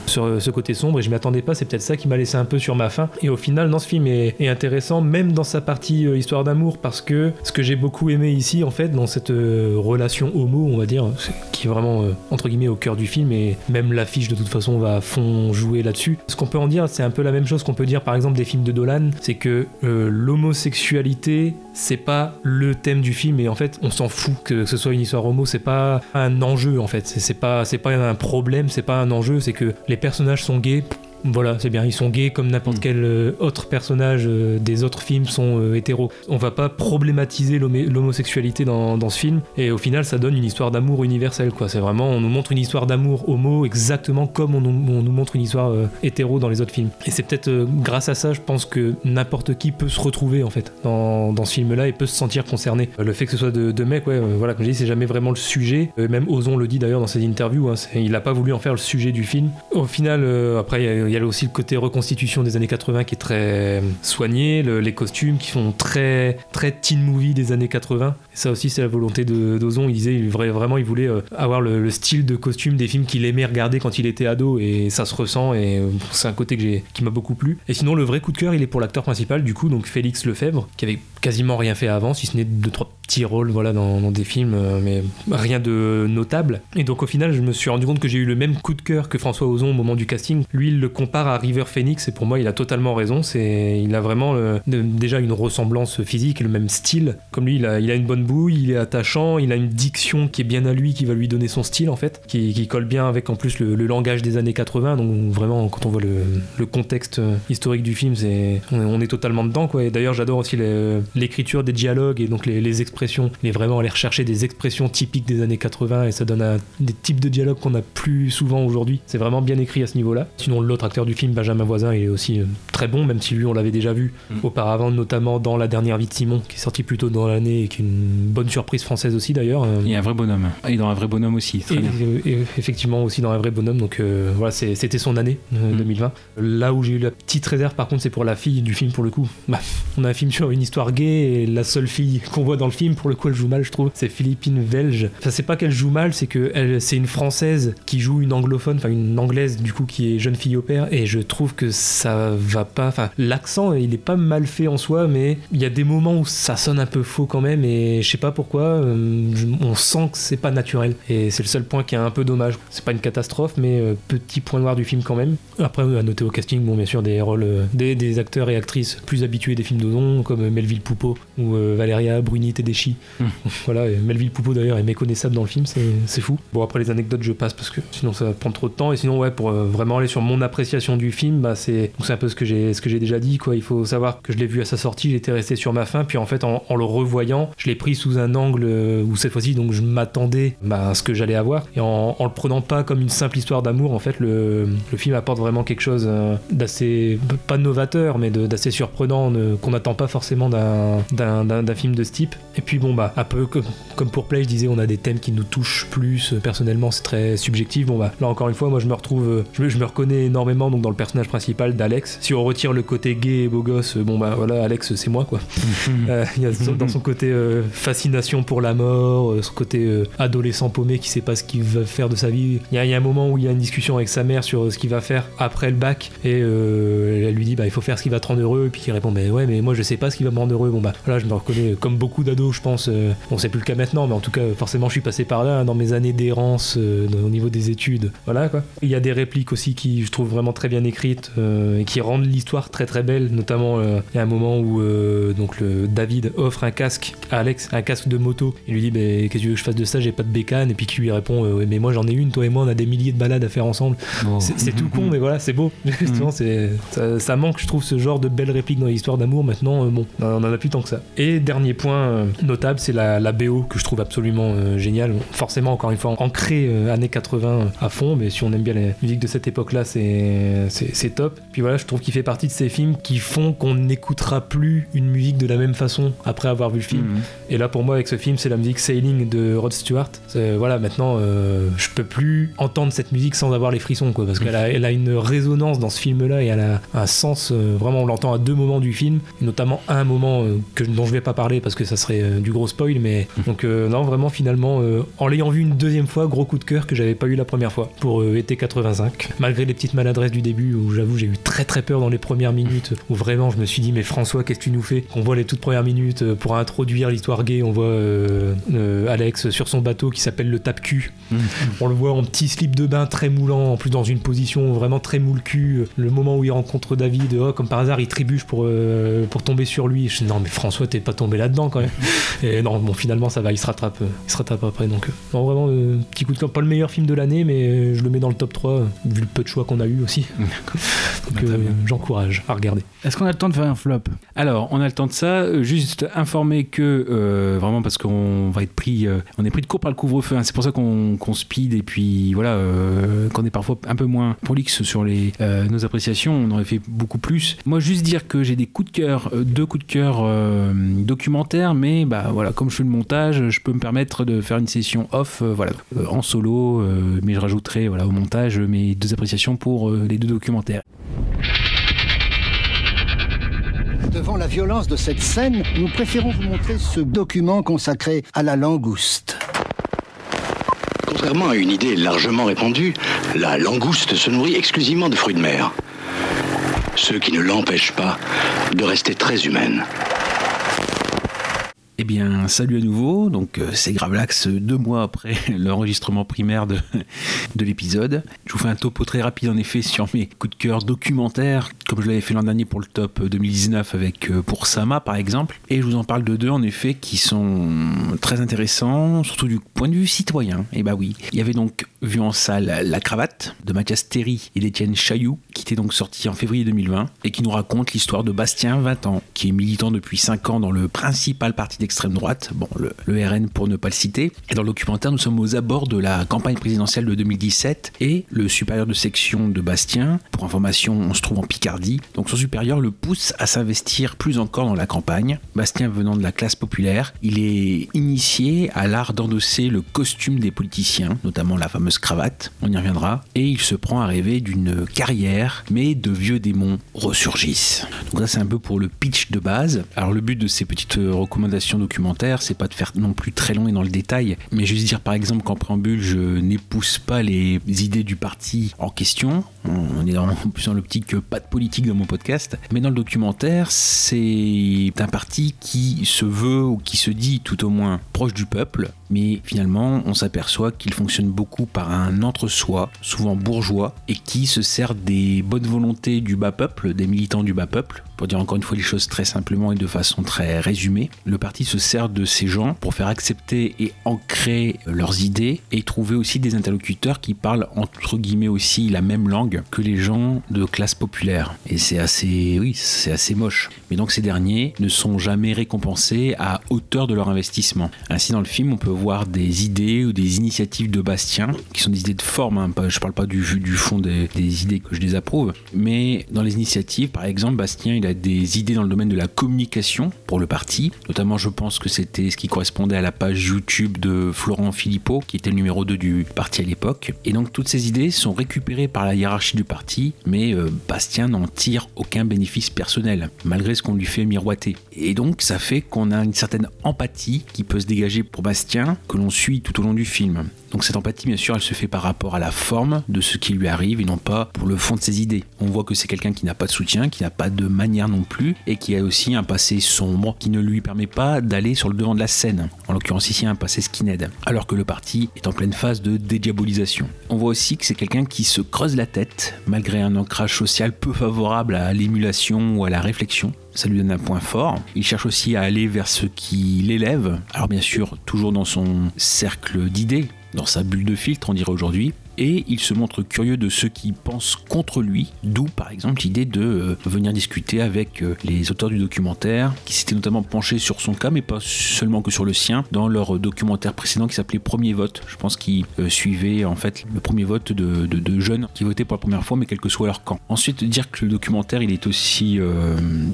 sur ce côté sombre. Et je m'attendais pas. C'est peut-être ça qui m'a laissé un peu sur ma faim. Et au final, non, ce film est, intéressant, même dans sa partie histoire d'amour, parce que ce que j'ai beaucoup aimé ici, en fait, dans cette relation homo, on va dire, qui est vraiment entre guillemets au cœur du film, et même l'affiche de toute façon va à fond jouer là-dessus. Ce qu'on peut en dire, c'est un peu la même chose qu'on peut dire par exemple des films de Dolan, c'est que l'homosexualité, c'est pas le thème du film, et en fait, on s'en fout que ce soit une histoire homo, c'est pas un enjeu en fait, c'est pas, pas un problème, c'est pas un enjeu, c'est que les personnages sont gays, voilà, c'est bien, ils sont gays comme n'importe mm. quel euh, autre personnage euh, des autres films sont euh, hétéros. On va pas problématiser l'homosexualité dans, ce film, et au final, ça donne une histoire d'amour universelle, quoi. C'est vraiment, on nous montre une histoire d'amour homo exactement comme on, nous montre une histoire hétéro dans les autres films. Et c'est peut-être grâce à ça, je pense que n'importe qui peut se retrouver, en fait, dans, ce film-là et peut se sentir concerné. Le fait que ce soit de, de mecs, ouais, voilà, comme je dis, c'est jamais vraiment le sujet. même Ozon le dit d'ailleurs dans ses interviews, hein, il a pas voulu en faire le sujet du film. Au final, après, il y a y a aussi le côté reconstitution des années 80 qui est très soigné, les costumes qui sont très très teen movie des années 80. Ça aussi c'est la volonté d'Ozon. Il disait vraiment il voulait euh, avoir le, style de costume des films qu'il aimait regarder quand il était ado et ça se ressent et euh, c'est un côté qui m'a beaucoup plu. Et sinon le vrai coup de cœur il est pour l'acteur principal du coup donc Félix Lefebvre qui avait quasiment rien fait avant si ce n'est deux trois petits rôles voilà dans, des films euh, mais rien de notable. Et donc au final je me suis rendu compte que j'ai eu le même coup de cœur que François Ozon au moment du casting. Lui il le compare à River Phoenix et pour moi il a totalement raison. Il a vraiment déjà une ressemblance physique, le même style. Comme lui, il a, il a, une bonne bouille, il est attachant, il a une diction qui est bien à lui, qui va lui donner son style en fait, qui, colle bien avec en plus le, langage des années 80. Donc vraiment, quand on voit le, contexte euh, historique du film, c'est, on, est totalement dedans quoi. Et d'ailleurs, j'adore aussi l'écriture des dialogues et donc les, expressions. Il est vraiment aller rechercher des expressions typiques des années 80 et ça donne des types de dialogues qu'on a plus souvent aujourd'hui. C'est vraiment bien écrit à ce niveau-là. Sinon, l'autre acteur du film Benjamin Voisin, il est aussi euh, très bon, même si lui, on l'avait déjà vu mm. auparavant, notamment dans La dernière vie de Simon, qui est sorti plus tôt dans l'année et qui est une bonne surprise française aussi d'ailleurs. Euh. Il y a un vrai bonhomme. Et dans un vrai bonhomme aussi. Et, effectivement aussi dans un vrai bonhomme. Donc euh, voilà, c'était son année 2020. Mm. Là où j'ai eu la petite réserve, par contre, c'est pour la fille du film pour le coup. Bah, on a un film sur une histoire gay et la seule fille qu'on voit dans le film, pour le coup, elle joue mal, je trouve. C'est Philippine Belge. Enfin, c'est pas qu'elle joue mal, c'est que c'est une française qui joue une anglophone, enfin une anglaise du coup qui est jeune fille au père. Et je trouve que ça va pas. Enfin, l'accent, il est pas mal fait en soi, mais il y a des moments où ça sonne un peu faux quand même, et je sais pas pourquoi, euh, on sent que c'est pas naturel. Et c'est le seul point qui est un peu dommage. C'est pas une catastrophe, mais euh, petit point noir du film quand même. Après, à noter au casting, bon, bien sûr, des rôles, euh, des, acteurs et actrices plus habitués des films d'Ozon, comme Melville Poupeau ou Valéria Bruni Tedeschi. Hmm. voilà, et Melville Poupeau d'ailleurs est méconnaissable dans le film, c'est fou. Bon, après les anecdotes, je passe parce que sinon ça va prendre trop de temps. Et sinon, ouais, pour vraiment aller sur mon appréciation du film, bah, c'est un peu ce que j'ai déjà dit quoi. Il faut savoir que je l'ai vu à sa sortie, j'étais resté sur ma faim, puis en fait en, le revoyant, je l'ai pris sous un angle euh, où cette fois-ci donc je m'attendais bah, à ce que j'allais avoir et en, le prenant pas comme une simple histoire d'amour, en fait le, le, film apporte vraiment quelque chose euh, d'assez pas novateur mais d'assez surprenant qu'on n'attend pas forcément d'un film de ce type. Et puis bon bah un peu comme, comme pour Play, je disais on a des thèmes qui nous touchent plus personnellement, c'est très subjectif. Bon bah là encore une fois moi je me retrouve, je, je me reconnais énormément donc dans le personnage principal d'Alex. Si on retire le côté gay et beau gosse, bon bah voilà, Alex c'est moi quoi. Euh, il y a dans son côté euh, fascination pour la mort, euh, son côté adolescent paumé qui sait pas ce qu'il va faire de sa vie. Il y, a un moment où il y a une discussion avec sa mère sur ce qu'il va faire après le bac et elle lui dit bah il faut faire ce qui va te rendre heureux et puis il répond mais ouais mais moi je sais pas ce qui va me rendre heureux. Bon bah voilà, je me reconnais comme beaucoup d'ados, je pense. euh, bon, c'est plus le cas maintenant, mais en tout cas, forcément, je suis passé par là hein, dans mes années d'errance euh, au niveau des études. Voilà quoi. Il y a des répliques aussi qui je trouve vraiment très bien écrites euh, et qui rendent l'histoire très très belle. Notamment, euh, il y a un moment où euh, donc David offre un casque à Alex, un casque de moto. Il lui dit mais qu'est-ce que tu veux que je fasse de ça? J'ai pas de bécane. Et puis qui lui répond euh, ouais, mais moi j'en ai une. Toi et moi on a des milliers de balades à faire ensemble. C'est c'est tout con, mais voilà, c'est beau. Justement, c'est ça, ça manque, je trouve, ce genre de belles répliques dans les histoires d'amour. Maintenant, euh, bon, on en a plus tant que ça. Et dernier point euh, notable, c'est la, la BO que je trouve absolument géniale. Forcément, encore une fois, ancrée années 80 à fond, mais si on aime bien les musiques de cette époque-là, c'est top. Puis voilà, je trouve qu'il fait partie de ces films qui font qu'on n'écoutera plus une musique de la même façon après avoir vu le film. Et là, pour moi, avec ce film, c'est la musique Sailing de Rod Stewart. Voilà, maintenant, euh, je peux plus entendre cette musique sans avoir les frissons, quoi, parce qu'elle a, elle a une résonance dans ce film-là et elle a un sens. euh, vraiment, on l'entend à deux moments du film, et notamment à un moment euh, que, dont je vais pas parler parce que ça serait du gros spoil, mais donc non, vraiment, finalement, en l'ayant vu une deuxième fois, gros coup de cœur que j'avais pas eu la première fois pour été 85. Malgré les petites maladresses du début, où j'avoue, j'ai eu très très peur dans les premières minutes, où vraiment, je me suis dit, mais François, qu'est-ce que tu nous fais? On voit les toutes premières minutes pour introduire l'histoire on voit euh, euh, Alex sur son bateau qui s'appelle le tape-cul. On le voit en petit slip de bain très moulant, en plus dans une position vraiment très moule-cul. Le moment où il rencontre David, oh, comme par hasard, il trébuche pour, euh, pour tomber sur lui. Je dis, non, mais François, t'es pas tombé là-dedans quand même. Et non, bon, finalement, ça va, il se rattrape, il se rattrape après. Donc, non, vraiment, euh, petit coup de cœur. Pas le meilleur film de l'année, mais je le mets dans le top 3, euh, vu le peu de choix qu'on a eu aussi. Donc, Bah, euh, j'encourage à regarder. Est-ce qu'on a le temps de faire un flop? Alors, on a le temps de ça. Juste informer que, euh, vraiment, parce qu'on va être pris, euh, on est pris de court par le couvre-feu. hein. C'est pour ça qu'on speed et puis voilà, euh, qu'on est parfois un peu moins prolixe sur les, nos appréciations. On aurait fait beaucoup plus. Moi, juste dire que j'ai des coups de cœur, deux coups de cœur documentaires, mais bah voilà, comme je fais le montage, je peux me permettre de faire une session off, voilà, en solo. mais je rajouterai voilà au montage mes deux appréciations pour les deux documentaires. Devant la violence de cette scène, nous préférons vous montrer ce document consacré à la langouste. Contrairement à une idée largement répandue, la langouste se nourrit exclusivement de fruits de mer. Ce qui ne l'empêche pas de rester très humaine. Eh bien, salut à nouveau. Donc, euh, c'est Gravelax, euh, deux mois après l'enregistrement primaire de, de l'épisode. Je vous fais un topo très rapide, en effet, sur mes coups de cœur documentaires, comme je l'avais fait l'an dernier pour le top 2019 avec euh, pour Sama, par exemple. Et je vous en parle de deux, en effet, qui sont très intéressants, surtout du point de vue citoyen. Et bah oui, il y avait donc vu en salle La Cravate de Mathias Théry et d'Étienne Chailloux, qui était donc sorti en février 2020 et qui nous raconte l'histoire de Bastien, 20 ans, qui est militant depuis 5 ans dans le principal parti d'extrême droite, bon, le, le RN pour ne pas le citer. Et dans le documentaire, nous sommes aux abords de la campagne présidentielle de 2017 et le supérieur de section de Bastien, pour information, on se trouve en Picardie, donc son supérieur le pousse à s'investir plus encore dans la campagne. Bastien venant de la classe populaire, il est initié à l'art d'endosser le costume des politiciens, notamment la fameuse cravate, on y reviendra, et il se prend à rêver d'une carrière, mais de vieux démons ressurgissent. Donc ça c'est un peu pour le pitch de base. Alors le but de ces petites euh, documentaires, c'est pas de faire non plus très long et dans le détail, mais juste dire par exemple qu'en préambule, je n'épouse pas les idées du parti en question. On est plus dans l'optique que pas de politique dans mon podcast, mais dans le documentaire, c'est un parti qui se veut ou qui se dit tout au moins proche du peuple, mais finalement on s'aperçoit qu'il fonctionne beaucoup par un entre-soi, souvent bourgeois, et qui se sert des bonnes volontés du bas peuple, des militants du bas peuple, pour dire encore une fois les choses très simplement et de façon très résumée. Le parti se sert de ces gens pour faire accepter et ancrer leurs idées et trouver aussi des interlocuteurs qui parlent entre guillemets aussi la même langue que les gens de classe populaire. Et c'est assez, oui, c'est assez moche. Mais donc ces derniers ne sont jamais récompensés à hauteur de leur investissement. Ainsi dans le film, on peut voir des idées ou des initiatives de Bastien qui sont des idées de forme. Hein, pas- je parle pas du, fond des, des idées que je désapprouve, mais dans les initiatives, par exemple, Bastien, il a des idées dans le domaine de la communication pour le parti. Notamment, je pense que c'était ce qui correspondait à la page YouTube de Florent Philippot, qui était le numéro 2 du parti à l'époque. Et donc, toutes ces idées sont récupérées par la hiérarchie du parti, mais euh, Bastien n'en tire aucun bénéfice personnel, malgré ce qu'on lui fait miroiter. Et donc, ça fait qu'on a une certaine empathie qui peut se dégager pour Bastien, que l'on suit tout au long du film. Donc cette empathie, bien sûr, elle se fait par rapport à la forme de ce qui lui arrive et non pas pour le fond de ses idées. On voit que c'est quelqu'un qui n'a pas de soutien, qui n'a pas de manière non plus, et qui a aussi un passé sombre qui ne lui permet pas d'aller sur le devant de la scène. En l'occurrence ici un passé skinhead, alors que le parti est en pleine phase de dédiabolisation. On voit aussi que c'est quelqu'un qui se creuse la tête, malgré un ancrage social peu favorable à l'émulation ou à la réflexion ça lui donne un point fort. Il cherche aussi à aller vers ce qui l'élève. Alors bien sûr, toujours dans son cercle d'idées, dans sa bulle de filtre, on dirait aujourd'hui, et il se montre curieux de ceux qui pensent contre lui, d'où par exemple l'idée de euh, venir discuter avec euh, les auteurs du documentaire, qui s'étaient notamment penchés sur son cas, mais pas seulement que sur le sien, dans leur documentaire précédent qui s'appelait Premier vote. Je pense qu'ils euh, suivaient en fait le premier vote de, de, jeunes qui votaient pour la première fois, mais quel que soit leur camp. Ensuite, dire que le documentaire il est aussi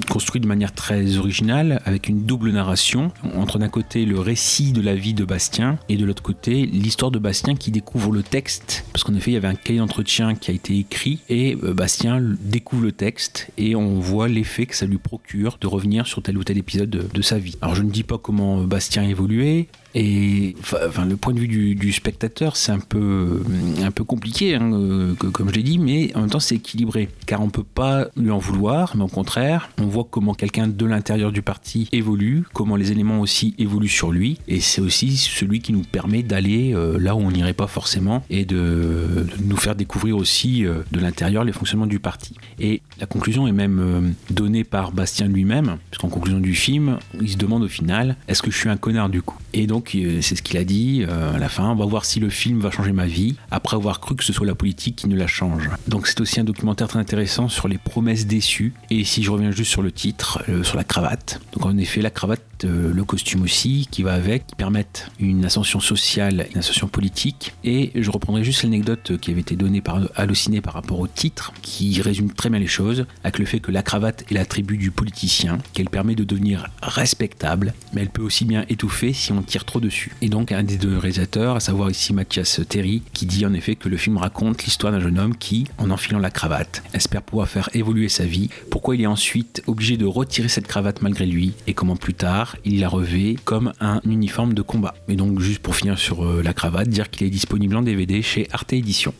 construit de manière très originale, avec une double narration, entre d'un côté le récit de la vie de Bastien, et de l'autre côté l'histoire de Bastien qui découvre le texte parce qu'en effet, il y avait un cahier d'entretien qui a été écrit et euh, Bastien découvre le texte et on voit l'effet que ça lui procure de revenir sur tel ou tel épisode de, sa vie. Alors je ne dis pas comment Bastien a évolué, et enfin, le point de vue du, spectateur, c'est un peu, un peu compliqué, hein, euh, comme je l'ai dit, mais en même temps, c'est équilibré. Car on ne peut pas lui en vouloir, mais au contraire, on voit comment quelqu'un de l'intérieur du parti évolue, comment les éléments aussi évoluent sur lui. Et c'est aussi celui qui nous permet d'aller euh, là où on n'irait pas forcément et de, nous faire découvrir aussi euh, de l'intérieur les fonctionnements du parti. Et la conclusion est même donnée par Bastien lui-même, puisqu'en conclusion du film, il se demande au final est-ce que je suis un connard du coup? Et donc, euh, c'est ce qu'il a dit euh, à la fin. On va voir si le film va changer ma vie, après avoir cru que ce soit la politique qui ne la change. Donc c'est aussi un documentaire très intéressant sur les promesses déçues. Et si je reviens juste sur le titre, euh, sur la cravate. Donc en effet, la cravate le costume aussi qui va avec, qui permettent une ascension sociale, une ascension politique. Et je reprendrai juste l'anecdote qui avait été donnée par Allociné par rapport au titre, qui résume très bien les choses, avec le fait que la cravate est l'attribut du politicien, qu'elle permet de devenir respectable, mais elle peut aussi bien étouffer si on tire trop dessus. Et donc un des deux réalisateurs, à savoir ici Mathias Terry, qui dit en effet que le film raconte l'histoire d'un jeune homme qui, en enfilant la cravate, espère pouvoir faire évoluer sa vie, pourquoi il est ensuite obligé de retirer cette cravate malgré lui, et comment plus tard il la revêt comme un uniforme de combat. Et donc juste pour finir sur euh, la cravate, dire qu'il est disponible en DVD chez Arte Édition.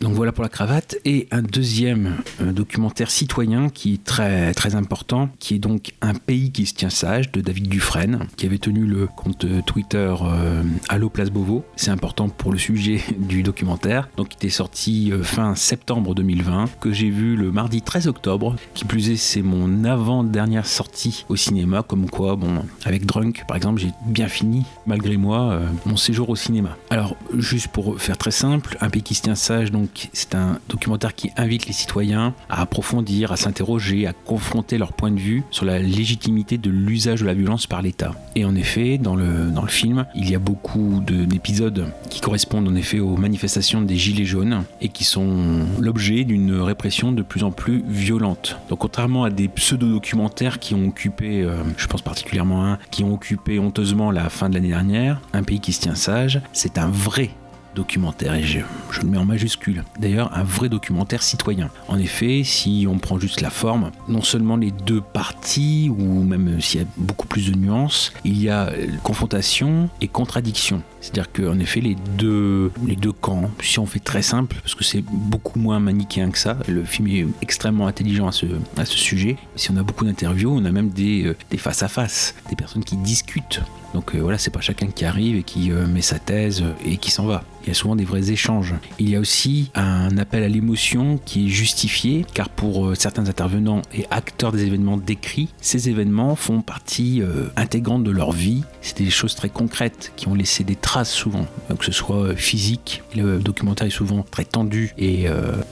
Donc voilà pour la cravate. Et un deuxième documentaire citoyen qui est très, très important, qui est donc Un pays qui se tient sage de David Dufresne, qui avait tenu le compte Twitter euh, Allo Place Beauvau. C'est important pour le sujet du documentaire. Donc il était sorti euh, fin septembre 2020, que j'ai vu le mardi 13 octobre. Qui plus est, c'est mon avant-dernière sortie au cinéma, comme quoi, bon, avec Drunk par exemple, j'ai bien fini, malgré moi, euh, mon séjour au cinéma. Alors, juste pour faire très simple, Un pays qui se tient sage, donc c'est un documentaire qui invite les citoyens à approfondir, à s'interroger, à confronter leur point de vue sur la légitimité de l'usage de la violence par l'État. Et en effet, dans le, film, il y a beaucoup d'épisodes qui correspondent en effet aux manifestations des Gilets jaunes et qui sont l'objet d'une répression de plus en plus violente. Donc contrairement à des pseudo-documentaires qui ont occupé, euh, je pense particulièrement un, qui ont occupé honteusement la fin de l'année dernière, Un pays qui se tient sage, c'est un vrai documentaire, et je, le mets en majuscule. D'ailleurs, un vrai documentaire citoyen. En effet, si on prend juste la forme, non seulement les deux parties, ou même s'il y a beaucoup plus de nuances, il y a confrontation et contradiction. C'est-à-dire qu'en effet, les deux, les deux camps, si on fait très simple, parce que c'est beaucoup moins manichéen que ça, le film est extrêmement intelligent à ce, à ce sujet. Si on a beaucoup d'interviews, on a même des, euh, face-à-face, des personnes qui discutent donc euh, voilà, c'est pas chacun qui arrive et qui euh, met sa thèse euh, et qui s'en va. Il y a souvent des vrais échanges. Il y a aussi un appel à l'émotion qui est justifié, car pour certains intervenants et acteurs des événements décrits, ces événements font partie intégrante de leur vie. C'est des choses très concrètes qui ont laissé des traces souvent, que ce soit physique. Le documentaire est souvent très tendu et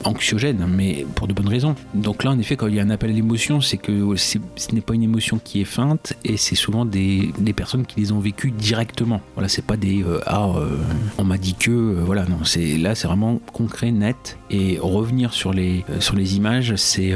anxiogène, mais pour de bonnes raisons. Donc là, en effet, quand il y a un appel à l'émotion, c'est que ce n'est pas une émotion qui est feinte et c'est souvent des, personnes qui les ont vécu directement. Voilà, c'est pas des euh, ah euh, on m'a dit que euh, voilà non, c'est là c'est vraiment concret, net et revenir sur les sur les images, c'est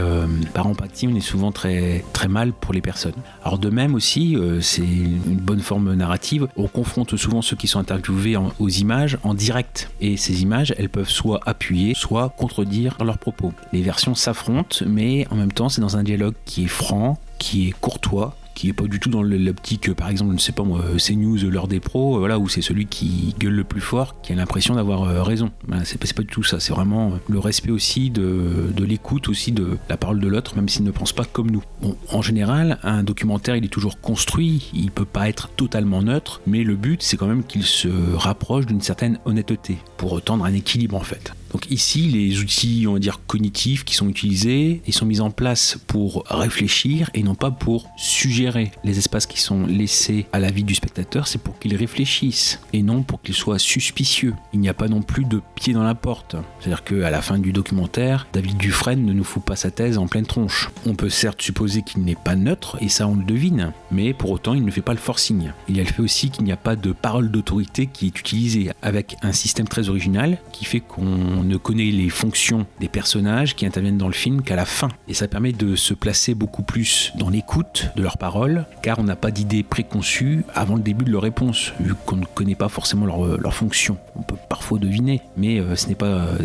par empathie, on est souvent très très mal pour les personnes. Alors de même aussi, c'est une bonne forme narrative. On confronte souvent ceux qui sont interviewés aux images en direct et ces images, elles peuvent soit appuyer, soit contredire leurs propos. Les versions s'affrontent, mais en même temps, c'est dans un dialogue qui est franc, qui est courtois qui est pas du tout dans l'optique, par exemple, je ne sais pas moi, CNews, l'heure des pros, voilà, où c'est celui qui gueule le plus fort, qui a l'impression d'avoir raison. Ben, c'est pas, du tout ça. C'est vraiment le respect aussi de, l'écoute aussi de la parole de l'autre, même s'il ne pense pas comme nous. En général, un documentaire, il est toujours construit, il peut pas être totalement neutre, mais le but, c'est quand même qu'il se rapproche d'une certaine honnêteté pour tendre un équilibre en fait. Donc ici, les outils, on va dire, cognitifs qui sont utilisés, ils sont mis en place pour réfléchir et non pas pour suggérer. Les espaces qui sont laissés à la vie du spectateur, c'est pour qu'il réfléchisse et non pour qu'il soit suspicieux. Il n'y a pas non plus de pied dans la porte. C'est-à-dire qu'à la fin du documentaire, David Dufresne ne nous fout pas sa thèse en pleine tronche. On peut certes supposer qu'il n'est pas neutre, et ça on le devine, mais pour autant il ne fait pas le forcing. Il y a le fait aussi qu'il n'y a pas de parole d'autorité qui est utilisée, avec un système très original qui fait qu'on ne connaît les fonctions des personnages qui interviennent dans le film qu'à la fin. Et ça permet de se placer beaucoup plus dans l'écoute de leurs paroles, car on n'a pas d'idée préconçue avant le début de leur réponse, vu qu'on ne connaît pas forcément leur, leur fonction. On peut parfois deviner, mais euh, ce n'est pas, euh,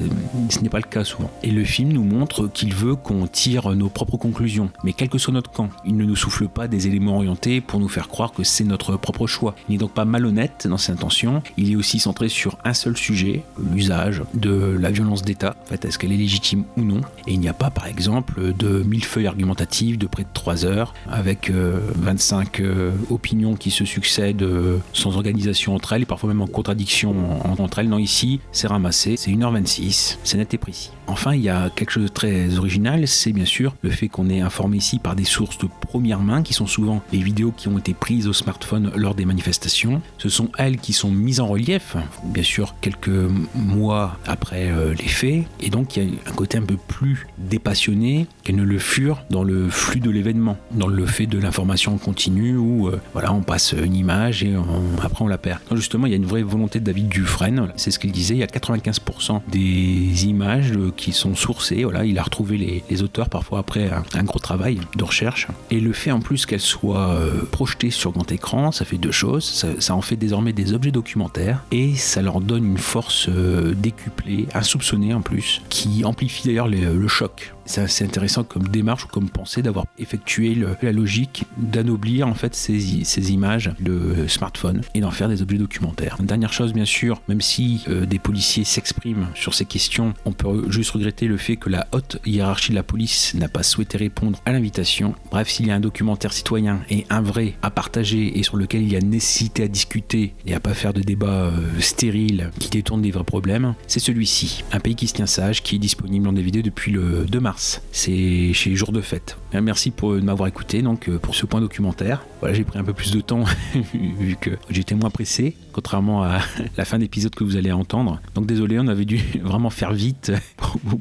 ce n'est pas le cas souvent. Et le film nous montre qu'il veut qu'on tire nos propres conclusions, mais quel que soit notre camp, il ne nous souffle pas des éléments orientés pour nous faire croire que c'est notre propre choix. Il n'est donc pas malhonnête dans ses intentions, il est aussi centré sur un seul sujet, l'usage de la violence d'État, en fait, est-ce qu'elle est légitime ou non. Et il n'y a pas, par exemple, de mille feuilles argumentatives de près de 3 heures, avec 25 euh, euh, opinions qui se succèdent euh, sans organisation entre elles, et parfois même en contradiction entre elles. Non, ici, c'est ramassé, c'est 1h26, c'est net et précis. Enfin, il y a quelque chose de très original, c'est bien sûr le fait qu'on est informé ici par des sources de première main, qui sont souvent les vidéos qui ont été prises au smartphone lors des manifestations. Ce sont elles qui sont mises en relief, bien sûr quelques mois après euh, les faits, et donc il y a un côté un peu plus dépassionné qu'elles ne le furent dans le flux de l'événement, dans le fait de l'information continue où euh, voilà on passe une image et après on la perd. Justement, il y a une vraie volonté de David Dufresne, c'est ce qu'il disait, il y a 95% des images qui sont sourcées, voilà, il a retrouvé les, auteurs parfois après un, gros travail de recherche, et le fait en plus qu'elles soient euh, projetées sur grand écran, ça fait deux choses, ça, en fait désormais des objets documentaires, et ça leur donne une force décuplée, insoupçonnée en plus, qui amplifie d'ailleurs le choc. C'est assez intéressant comme démarche ou comme pensée d'avoir effectué la logique d'anoblir en fait ces, images de smartphone et d'en faire des objets documentaires. Dernière chose bien sûr, même si euh, des policiers s'expriment sur ces questions, on peut juste regretter le fait que la haute hiérarchie de la police n'a pas souhaité répondre à l'invitation. Bref, s'il y a un documentaire citoyen et un vrai à partager et sur lequel il y a nécessité à discuter et à pas faire de débats euh, stériles qui détournent des vrais problèmes, c'est celui-ci. Un pays qui se tient sage, qui est disponible en DVD depuis le 2 mars c'est chez Jour de Fête. Merci pour m'avoir écouté donc euh, pour ce point documentaire. Voilà, j'ai pris un peu plus de temps vu que j'étais moins pressé, contrairement à la fin d'épisode que vous allez entendre. Donc désolé, on avait dû vraiment faire vite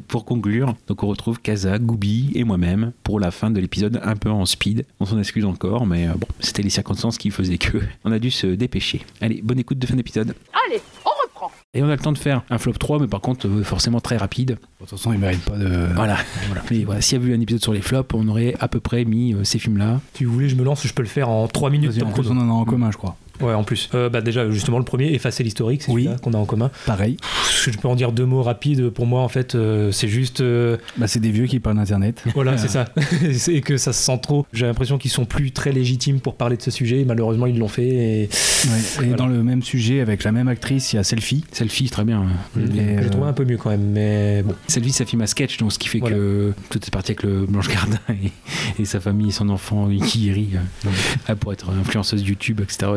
pour, conclure. Donc on retrouve Kaza, Goubi et moi-même pour la fin de l'épisode un peu en speed. On s'en excuse encore, mais euh, bon, c'était les circonstances qui faisaient que on a dû se dépêcher. Allez, bonne écoute de fin d'épisode. Allez, on et on a le temps de faire un flop 3, mais par contre, euh, forcément très rapide. De toute façon, il mérite pas de. Voilà. voilà. Mais voilà, s'il y avait eu un épisode sur les flops, on aurait à peu près mis euh, ces films-là. Si vous voulez, je me lance, je peux le faire en 3 minutes. En on en a en commun, je crois. Ouais, en plus. Euh, bah déjà, justement, le premier, effacer l'historique, c'est oui. qu'on a en commun. Pareil. Je peux en dire deux mots rapides. Pour moi, en fait, euh, c'est juste. Euh, bah, c'est des vieux qui parlent d'Internet. Voilà, c'est ça. et que ça se sent trop. J'ai l'impression qu'ils sont plus très légitimes pour parler de ce sujet. Malheureusement, ils l'ont fait. Et, ouais. et dans le même sujet, avec la même actrice, il y a Selfie. Selfie, très bien. J'ai trouvé un peu mieux quand même. Mais bon. Selfie, ça filme un sketch, donc ce qui fait que tout est parti avec le Blanche Gardin et, sa famille et son enfant qui rit pour être influenceuse YouTube, etc.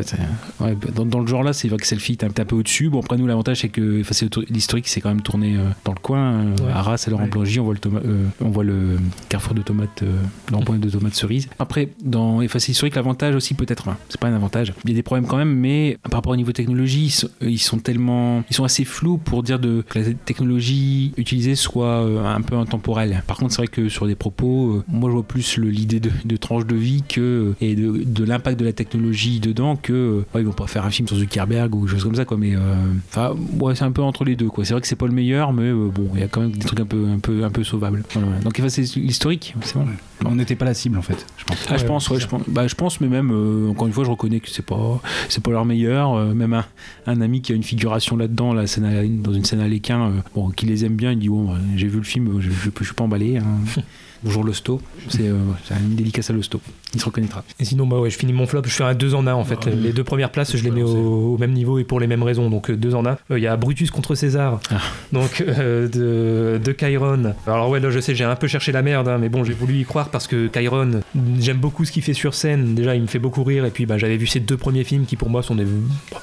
Ouais, dans, dans le genre là, c'est vrai que Selfie est un, un peu au-dessus. Bon, après, nous, l'avantage, c'est que l'historique, c'est quand même tourné euh, dans le coin. Euh, à Arras, à Laurent ouais. on voit le, euh, on voit le carrefour de tomates, l'emploi de tomates cerises. Après, dans Effacer l'historique, l'avantage aussi, peut-être, c'est pas un avantage. Il y a des problèmes quand même, mais par rapport au niveau technologie, ils sont, tellement. Ils sont assez flous pour dire de, que la technologie utilisée soit un peu intemporelle. Par contre, c'est vrai que sur des propos, moi, je vois plus l'idée de, de, tranche de vie que, et de, de l'impact de la technologie dedans que. Ils vont pas faire un film sur Zuckerberg ou choses comme ça quoi mais euh, enfin ouais c'est un peu entre les deux quoi. C'est vrai que c'est pas le meilleur mais euh, bon il y a quand même des trucs un peu un peu un peu sauvables. Donc c'est l'historique c'est bon. On n'était pas la cible en fait je pense. Ah, je pense ouais, je pense bah, je pense mais même euh, encore une fois je reconnais que c'est pas c'est pas leur meilleur même un, un, ami qui a une figuration là dedans la scène dans une scène à l'équin bon qui les aime bien il dit bon j'ai vu le film je, je, je, suis pas emballé hein. Bonjour Losto. C'est euh, c'est une dédicace à Losto. Il se reconnaîtra. Et sinon, bah ouais, je finis mon flop. Je fais un 2 en 1 en fait. les deux premières places, je les mets au, au même niveau et pour les mêmes raisons. Donc 2 en 1. Il y a Brutus contre César. Ah. Donc euh, de, de Chiron. Alors ouais, là je sais, j'ai un peu cherché la merde, hein, mais bon, j'ai voulu y croire parce que Chiron, j'aime beaucoup ce qu'il fait sur scène. Déjà, il me fait beaucoup rire. Et puis bah, j'avais vu ses deux premiers films qui pour moi sont des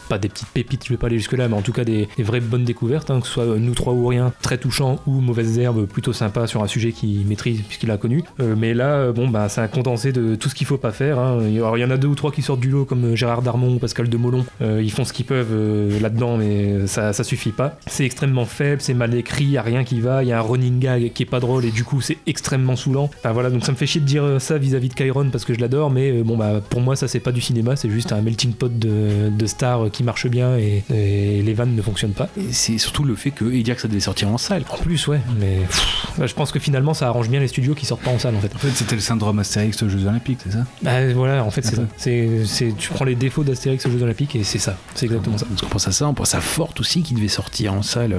pas des petites pépites, je vais pas aller jusque là, mais en tout cas des, des vraies bonnes découvertes, hein, que ce soit Nous trois ou rien, très touchant, ou Mauvaises herbes, plutôt sympa sur un sujet qu'il maîtrise puisqu'il connu. Euh, mais là, euh, bon bah c'est un condensé de tout ce qu'il faut pas faire. hein. Alors il y en a deux ou trois qui sortent du lot comme euh, Gérard Darmon ou Pascal Demolon. Ils font ce qu'ils peuvent là-dedans, mais ça, ça suffit pas. C'est extrêmement faible, c'est mal écrit, il y a rien qui va, il y a un running gag qui est pas drôle et du coup c'est extrêmement saoulant. Enfin voilà, donc ça me fait chier de dire ça vis-à-vis de Chiron parce que je l'adore, mais bon bah pour moi ça c'est pas du cinéma, c'est juste un melting pot de, de stars qui marche bien et, et les vannes ne fonctionnent pas. C'est surtout le fait que et dire que ça devait sortir en salle. En plus ouais, mais pff, je pense que finalement ça arrange bien les studios qui sortent pas en salle en fait. En fait, c'était le syndrome Astérix aux Jeux Olympiques, c'est ça Bah voilà, en fait c'est ça. C'est, c'est- tu prends les défauts d'Astérix aux Jeux Olympiques et c'est ça, c'est exactement ça. Parce qu'on pense à ça, on pense à Forte aussi qui devait sortir en salle.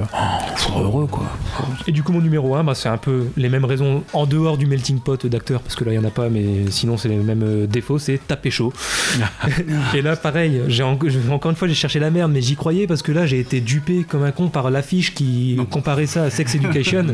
Oh, heureux quoi. Et du coup, mon numéro 1, bah, c'est un peu les mêmes raisons en dehors du melting pot d'acteurs, parce que là, il n'y en a pas, mais sinon, c'est les mêmes euh, défauts, c'est taper chaud. et là, pareil, j'ai en- je- encore une fois, j'ai cherché la merde, mais j'y croyais parce que là, j'ai été dupé comme un con par l'affiche qui comparait ça à Sex Education.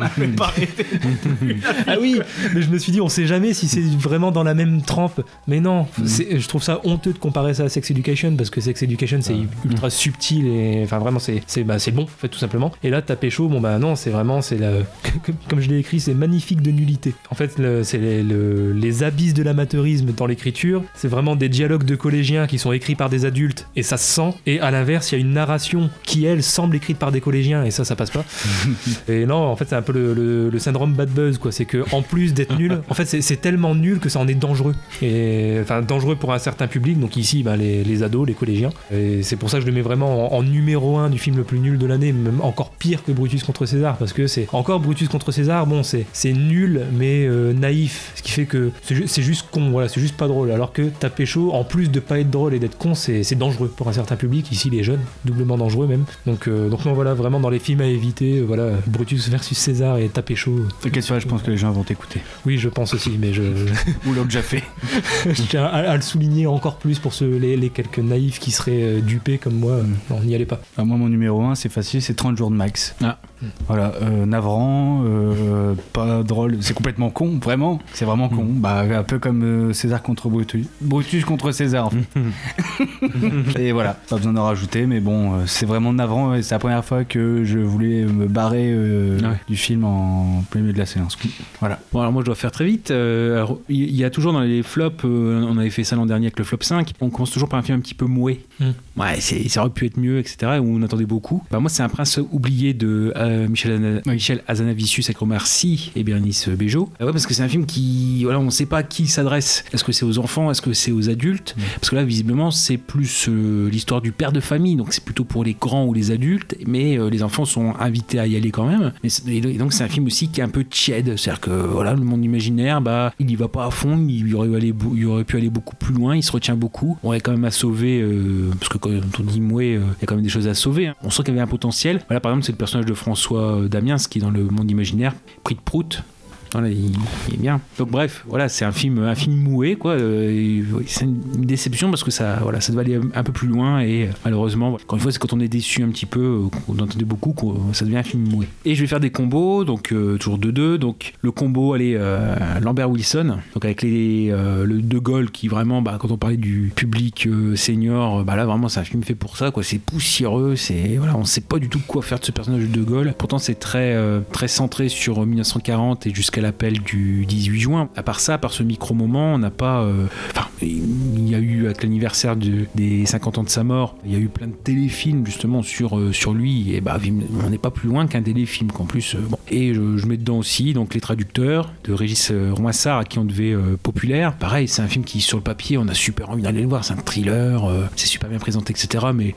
ah oui, mais je me suis dit, on sait jamais si c'est vraiment dans la même trempe. Mais non, c'est- je trouve ça honteux de comparer ça à Sex Education parce que Sex Education c'est ultra subtil et enfin vraiment c'est c'est bah, bon en fait tout simplement. Et là taper chaud, bon bah non, c'est vraiment c'est la comme je l'ai écrit, c'est magnifique de nullité. En fait, le- c'est les, le- les abysses de l'amateurisme dans l'écriture. C'est vraiment des dialogues de collégiens qui sont écrits par des adultes et ça se sent. Et à l'inverse, il y a une narration qui elle semble écrite par des collégiens et ça ça passe pas. Et non, en fait, c'est un peu le, le- le syndrome bad buzz, quoi. C'est que en plus d'être nul, en fait, c'est- tellement nul que ça en est dangereux. Et enfin, dangereux pour un certain public. Donc ici, bah, les, les ados, les collégiens. Et c'est pour ça que je le mets vraiment en, en numéro 1 du film le plus nul de l'année, même encore pire que Brutus contre César, parce que c'est encore Brutus contre César. Bon, c'est c'est nul, mais euh, naïf, ce qui fait que c'est ju- c'est juste con. Voilà, c'est juste pas drôle. Alors que taper chaud, en plus de pas être drôle et d'être con, c'est dangereux pour un certain public. Ici, les jeunes, doublement dangereux même. Donc, euh, donc non, voilà, vraiment dans les films à éviter, euh, voilà, Brutus versus César et taper chaud. T'inquiète je pense que les gens vont t'écouter. Oui, je pense aussi, mais je, Ou l'ont déjà fait. je tiens à, à le souligner encore plus pour ceux, les, les quelques naïfs qui seraient euh, dupés comme moi. euh, Non, n'y allez pas. Ah, moi, mon numéro 1, c'est facile, c'est 30 jours de max. Ah. Voilà, euh, navrant, euh, pas drôle, c'est complètement con, vraiment. C'est vraiment con. Bah, un peu comme euh, César contre Brutus. Brutus contre César, en fait. et voilà, pas besoin d'en rajouter, mais bon, c'est vraiment navrant. et C'est la première fois que je voulais me barrer Ouais. du film en plein milieu de la séance. Voilà. Alors moi je dois faire très vite. Euh, il y a toujours dans les flops, euh, on avait fait ça l'an dernier avec le flop 5, on commence toujours par un film un petit peu moué. Mm. Ouais, ça aurait pu être mieux, etc. Où on attendait beaucoup. Bah, moi, c'est un prince oublié de euh, Michel, Ana- Michel Hazanavicius avec Omar Sy et Bernice Bejo. Ah ouais, parce que c'est un film qui, voilà, on ne sait pas à qui il s'adresse. Est-ce que c'est aux enfants? Est-ce que c'est aux adultes? Parce que là, visiblement, c'est plus euh, l'histoire du père de famille, donc c'est plutôt pour les grands ou les adultes, mais euh, les enfants sont invités à y aller quand même. Et donc c'est un film aussi qui est un peu tiède, c'est-à-dire que voilà, le monde imaginaire, bah, il y va pas à fond, il aurait, aller, il aurait pu aller beaucoup plus loin, il se retient beaucoup. On aurait quand même à sauver, parce que quand on dit Moué, euh, il y a quand même des choses à sauver. hein. On sent qu'il y avait un potentiel. Voilà, par exemple, c'est le personnage de François euh, Damiens qui est dans le monde imaginaire, pris de prout. Voilà, il, est bien. Donc bref, voilà, c'est un film, un film moué, quoi. euh, c'est une déception parce que ça, voilà, ça devait aller un peu plus loin et euh, malheureusement, encore une fois, c'est quand on est déçu un petit peu, euh, qu'on entendait beaucoup, ça devient un film moué. Et je vais faire des combos, donc toujours 2-2. Donc le combo, allez, euh, Lambert Wilson, donc avec les, le De Gaulle qui vraiment, bah, quand on parlait du public senior, bah là vraiment c'est un film fait pour ça, quoi. C'est poussiéreux, c'est voilà, on sait pas du tout quoi faire de ce personnage de De Gaulle. Pourtant c'est très très centré sur 1940 et jusqu'à l'appel du 18 juin. À part ça, à part ce micro moment, on n'a pas. euh, Enfin, il y a eu avec l'anniversaire de- des 50 ans de sa mort, il y a eu plein de téléfilms justement sur euh, sur lui et bah on n'est pas plus loin qu'un téléfilm qu'en plus. euh, bon. Et je, mets dedans aussi donc les traducteurs de Régis Roissard à qui on devait populaire. Pareil, c'est un film qui sur le papier on a super envie d'aller le voir. C'est un thriller, c'est super bien présenté, etc. Mais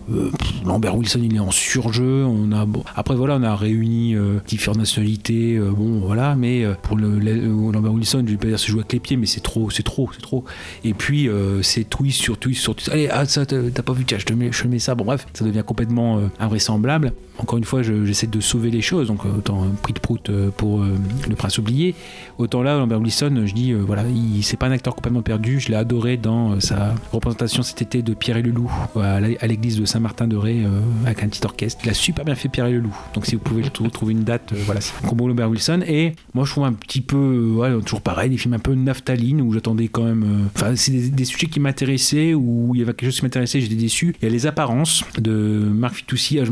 Lambert Wilson il est en surjeu. On a bon, après voilà on a réuni différentes nationalités. bon voilà, mais euh, pour Lambert Wilson je vais pas dire se jouer avec les pieds, mais c'est trop, c'est trop, c'est trop. Et puis euh, c'est twist sur twist sur twist. Allez, ah, ça, t'as pas vu, tiens, je te mets, ça. Bon, bref, ça devient complètement euh, invraisemblable. Encore une fois, je- j'essaie de sauver les choses, donc euh, autant prix de prout pour Le Prince oublié. Autant là, Lambert Wilson, je dis, voilà, il c'est pas un acteur complètement perdu. Je l'ai adoré dans sa représentation cet été de Pierre et le Loup à l'église de Saint-Martin-de-Ré avec un petit orchestre. Il a super bien fait Pierre et le Loup. Donc si vous pouvez le trou- trouver une date, voilà, c'est combo Lambert Wilson. Et moi, je trouve un petit peu, euh, ouais, toujours pareil, des films un peu naphtaline où j'attendais quand même. euh, Enfin, c'est des, des sujets qui m'intéressaient où il y avait quelque chose qui m'intéressait, j'étais déçu. Il y a les apparences de Marc Fitoussi. Ah, je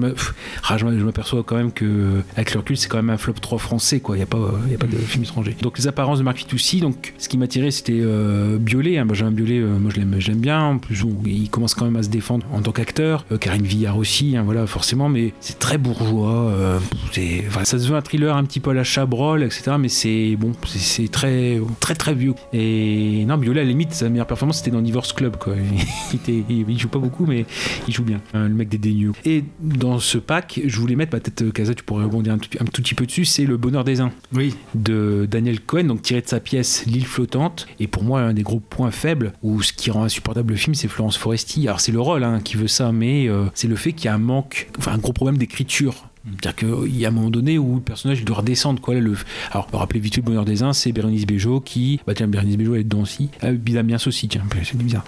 ah, m'aperçois quand même que avec le recul, c'est quand même un flop 3 français, quoi. Il n'y a pas, euh, il y a pas de film étranger. Donc les apparences de Marc Fitoussi. Donc ce qui m'attirait, c'était euh, Biolay. Hein. Benjamin Biolay, euh, moi je l'aime, je l'aime bien. En plus, bon, il commence quand même à se défendre en tant qu'acteur. Euh, Karine Villard aussi, hein, voilà, forcément. Mais c'est très bourgeois. c'est, ça se veut un thriller un petit peu à la Chabrol, etc. Mais c'est bon, c'est, très, très, très vieux. Et non, Biolay, à la limite, sa meilleure performance, c'était dans Divorce Club, quoi. Il, joue pas beaucoup, mais il joue bien. Euh, le mec des dénieux. Et dans ce pack, je voulais mettre, bah, peut-être, euh, Kaza, tu pourrais rebondir un tout, un tout petit peu dessus, c'est Le Bonheur des uns Oui. de Daniel Cohen, donc tiré de sa pièce L'île flottante. Et pour moi, un des gros points faibles, ou ce qui rend insupportable le film, c'est Florence Foresti. Alors c'est le rôle hein, qui veut ça, mais euh, c'est le fait qu'il y a un manque, enfin un gros problème d'écriture. C'est-à-dire qu'il y a un moment donné où le personnage doit redescendre. Quoi. Le... Alors, rappelez vite fait le bonheur des uns, c'est Bérénice Bejo qui. Bah, tiens, Bérénice Bejo, elle est dedans aussi. Ah, Bidamiens aussi, tiens, c'est bizarre.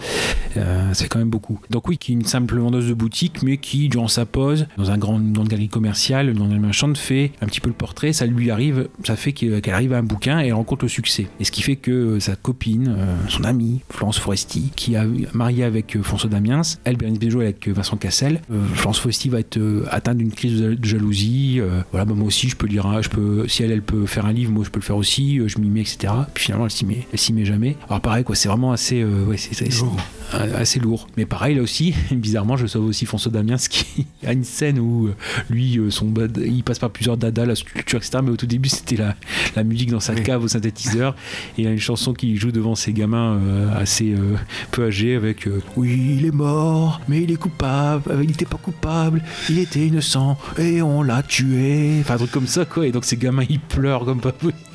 Euh, c'est quand même beaucoup. Donc, oui, qui est une simple vendeuse de boutique, mais qui, durant sa pause, dans un grand, une grande galerie commerciale, dans une marchande, fait un petit peu le portrait. Ça lui arrive, ça fait que- qu'elle arrive à un bouquin et elle rencontre le succès. Et ce qui fait que euh, sa copine, euh, son amie, Florence Foresti, qui a marié avec François Damiens, elle, Bérénice Bejo, avec Vincent Cassel, Florence Foresti va être atteinte d'une crise de, de jalousie. euh, voilà, bah, moi aussi, je peux lire, un- je peux, si elle, elle peut faire un livre, moi, je peux le faire aussi. euh, je m'y mets, etc. Puis finalement, elle s'y met, elle s'y met jamais. Alors pareil, quoi, c'est vraiment assez, euh, ouais, c'est, euh, assez lourd. Mais pareil, là aussi, bizarrement, je sauve aussi François Damiens qui a une scène où lui, son bad- il passe par plusieurs dadas, la sculpture, etc. Mais au tout début, c'était la, la musique dans sa cave au synthétiseur. Et il a une chanson qu'il joue devant ses gamins euh, assez euh, peu âgés avec euh, Oui, il est mort, mais il est coupable. Il n'était pas coupable, il était innocent et on l'a tué. Enfin, un truc comme ça, quoi. Et donc, ces gamins, ils pleurent comme pas.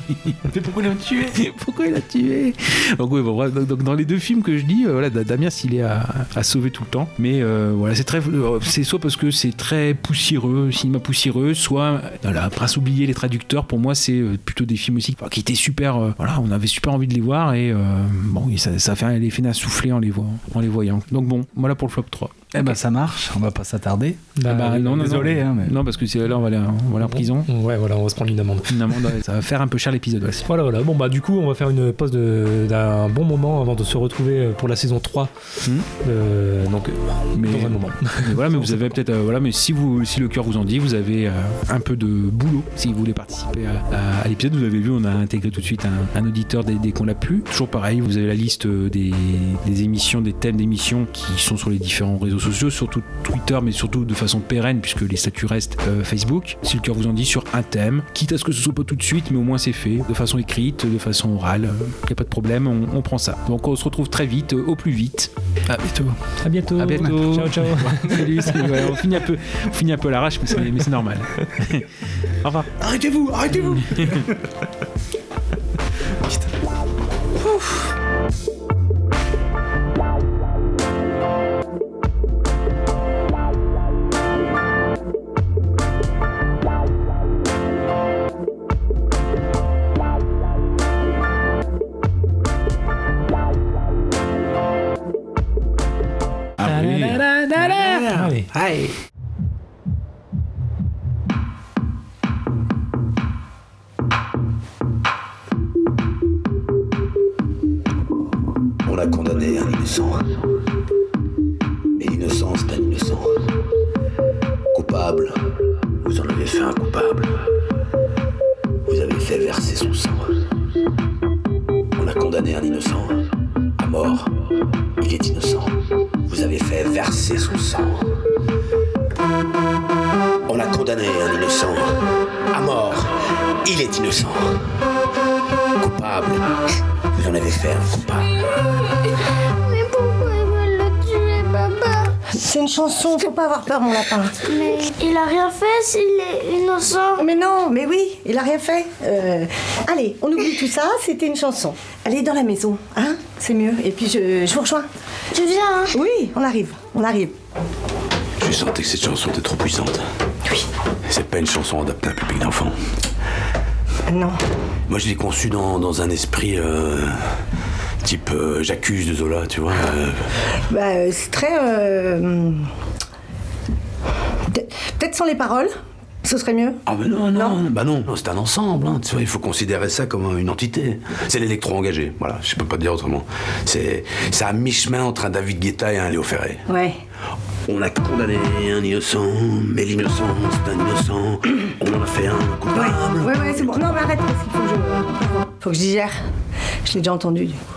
Mais pourquoi il l'a tué? Pourquoi il l'a tué? Donc, oui, bon, bref, donc, donc, dans les deux films que je dis, euh, voilà, Da- Damiens il est à, à sauver tout le temps. Mais euh, voilà, c'est très, euh, c'est soit parce que c'est très poussiéreux, cinéma poussiéreux, soit voilà, Prince oublié, les traducteurs. Pour moi, c'est euh, plutôt des films aussi enfin, qui étaient super. euh, voilà, on avait super envie de les voir et euh, bon, et ça, ça fait un effet d'un soufflé en les voyant, en les voyant. Donc bon, voilà pour le flop 3. Eh ben ça marche, on va pas s'attarder. Bah, Ah bah, non, non, désolé, non, hein, mais- non, parce que c'est là on va aller, on va aller en prison. Ouais, voilà, on va se prendre une amende. Une amende, ça va faire un peu cher l'épisode. ouais. Voilà, voilà. Bon, bah, du coup, on va faire une pause de- d'un bon moment avant de se retrouver euh, pour la saison 3. Hmm. Euh, donc, Mais- dans un moment. Mais voilà, mais vous avez peut-être, euh, voilà, mais si vous, si le cœur vous en dit, vous avez euh, un peu de boulot. Si vous voulez participer à, à- à l'épisode, vous avez vu, on a intégré tout de suite un, un auditeur dès, dès qu'on l'a pu. Toujours pareil, vous avez la liste des, des émissions, des thèmes d'émissions qui sont sur les différents réseaux sociaux, surtout Twitter, mais surtout de façon pérenne puisque les statuts restent euh, Facebook. Si le cœur vous en dit sur un thème, quitte à ce que ce soit pas tout de suite, mais au moins c'est fait, de façon écrite, de façon orale, il n'y a pas de problème, on, on prend ça. Donc on se retrouve très vite, euh, au plus vite. À bientôt. À bientôt. À bientôt. Ciao, ciao. Salut, salut, ouais, on, finit un peu, on finit un peu à l'arrache, mais c'est, mais c'est normal. Au revoir. Arrêtez-vous, arrêtez-vous Allez. Innocent. Coupable, vous en avez fait un coupable. Mais pourquoi ils veulent le tuer, papa? C'est une chanson, faut pas avoir peur, mon lapin. Mais il a rien fait s'il est innocent. Mais non, mais oui, il a rien fait. Euh, allez, on oublie tout ça, c'était une chanson. Allez dans la maison, hein c'est mieux. Et puis je, je vous rejoins. Tu viens, hein? Oui, on arrive, on arrive. J'ai senti que cette chanson était trop puissante. Oui. C'est pas une chanson adaptée à un public d'enfants. Non. Moi, je l'ai conçue dans, dans un esprit euh, type euh, J'accuse de Zola, tu vois. euh, Bah, c'est très. peut- Peut-être sans les paroles, ce serait mieux. Ah ben non, non, bah non, non, c'est un ensemble, hein, tu vois, il faut considérer ça comme une entité. C'est l'électro-engagé, voilà, je peux pas dire autrement. C'est à mi-chemin entre un David Guetta et un Léo Ferré. Ouais. On a condamné un innocent, mais l'innocent, c'est un innocent. On en a fait un coupable. Ouais, ouais, c'est bon. Non, mais arrête, parce faut que je. Faut que je digère. Je l'ai déjà entendu, du coup.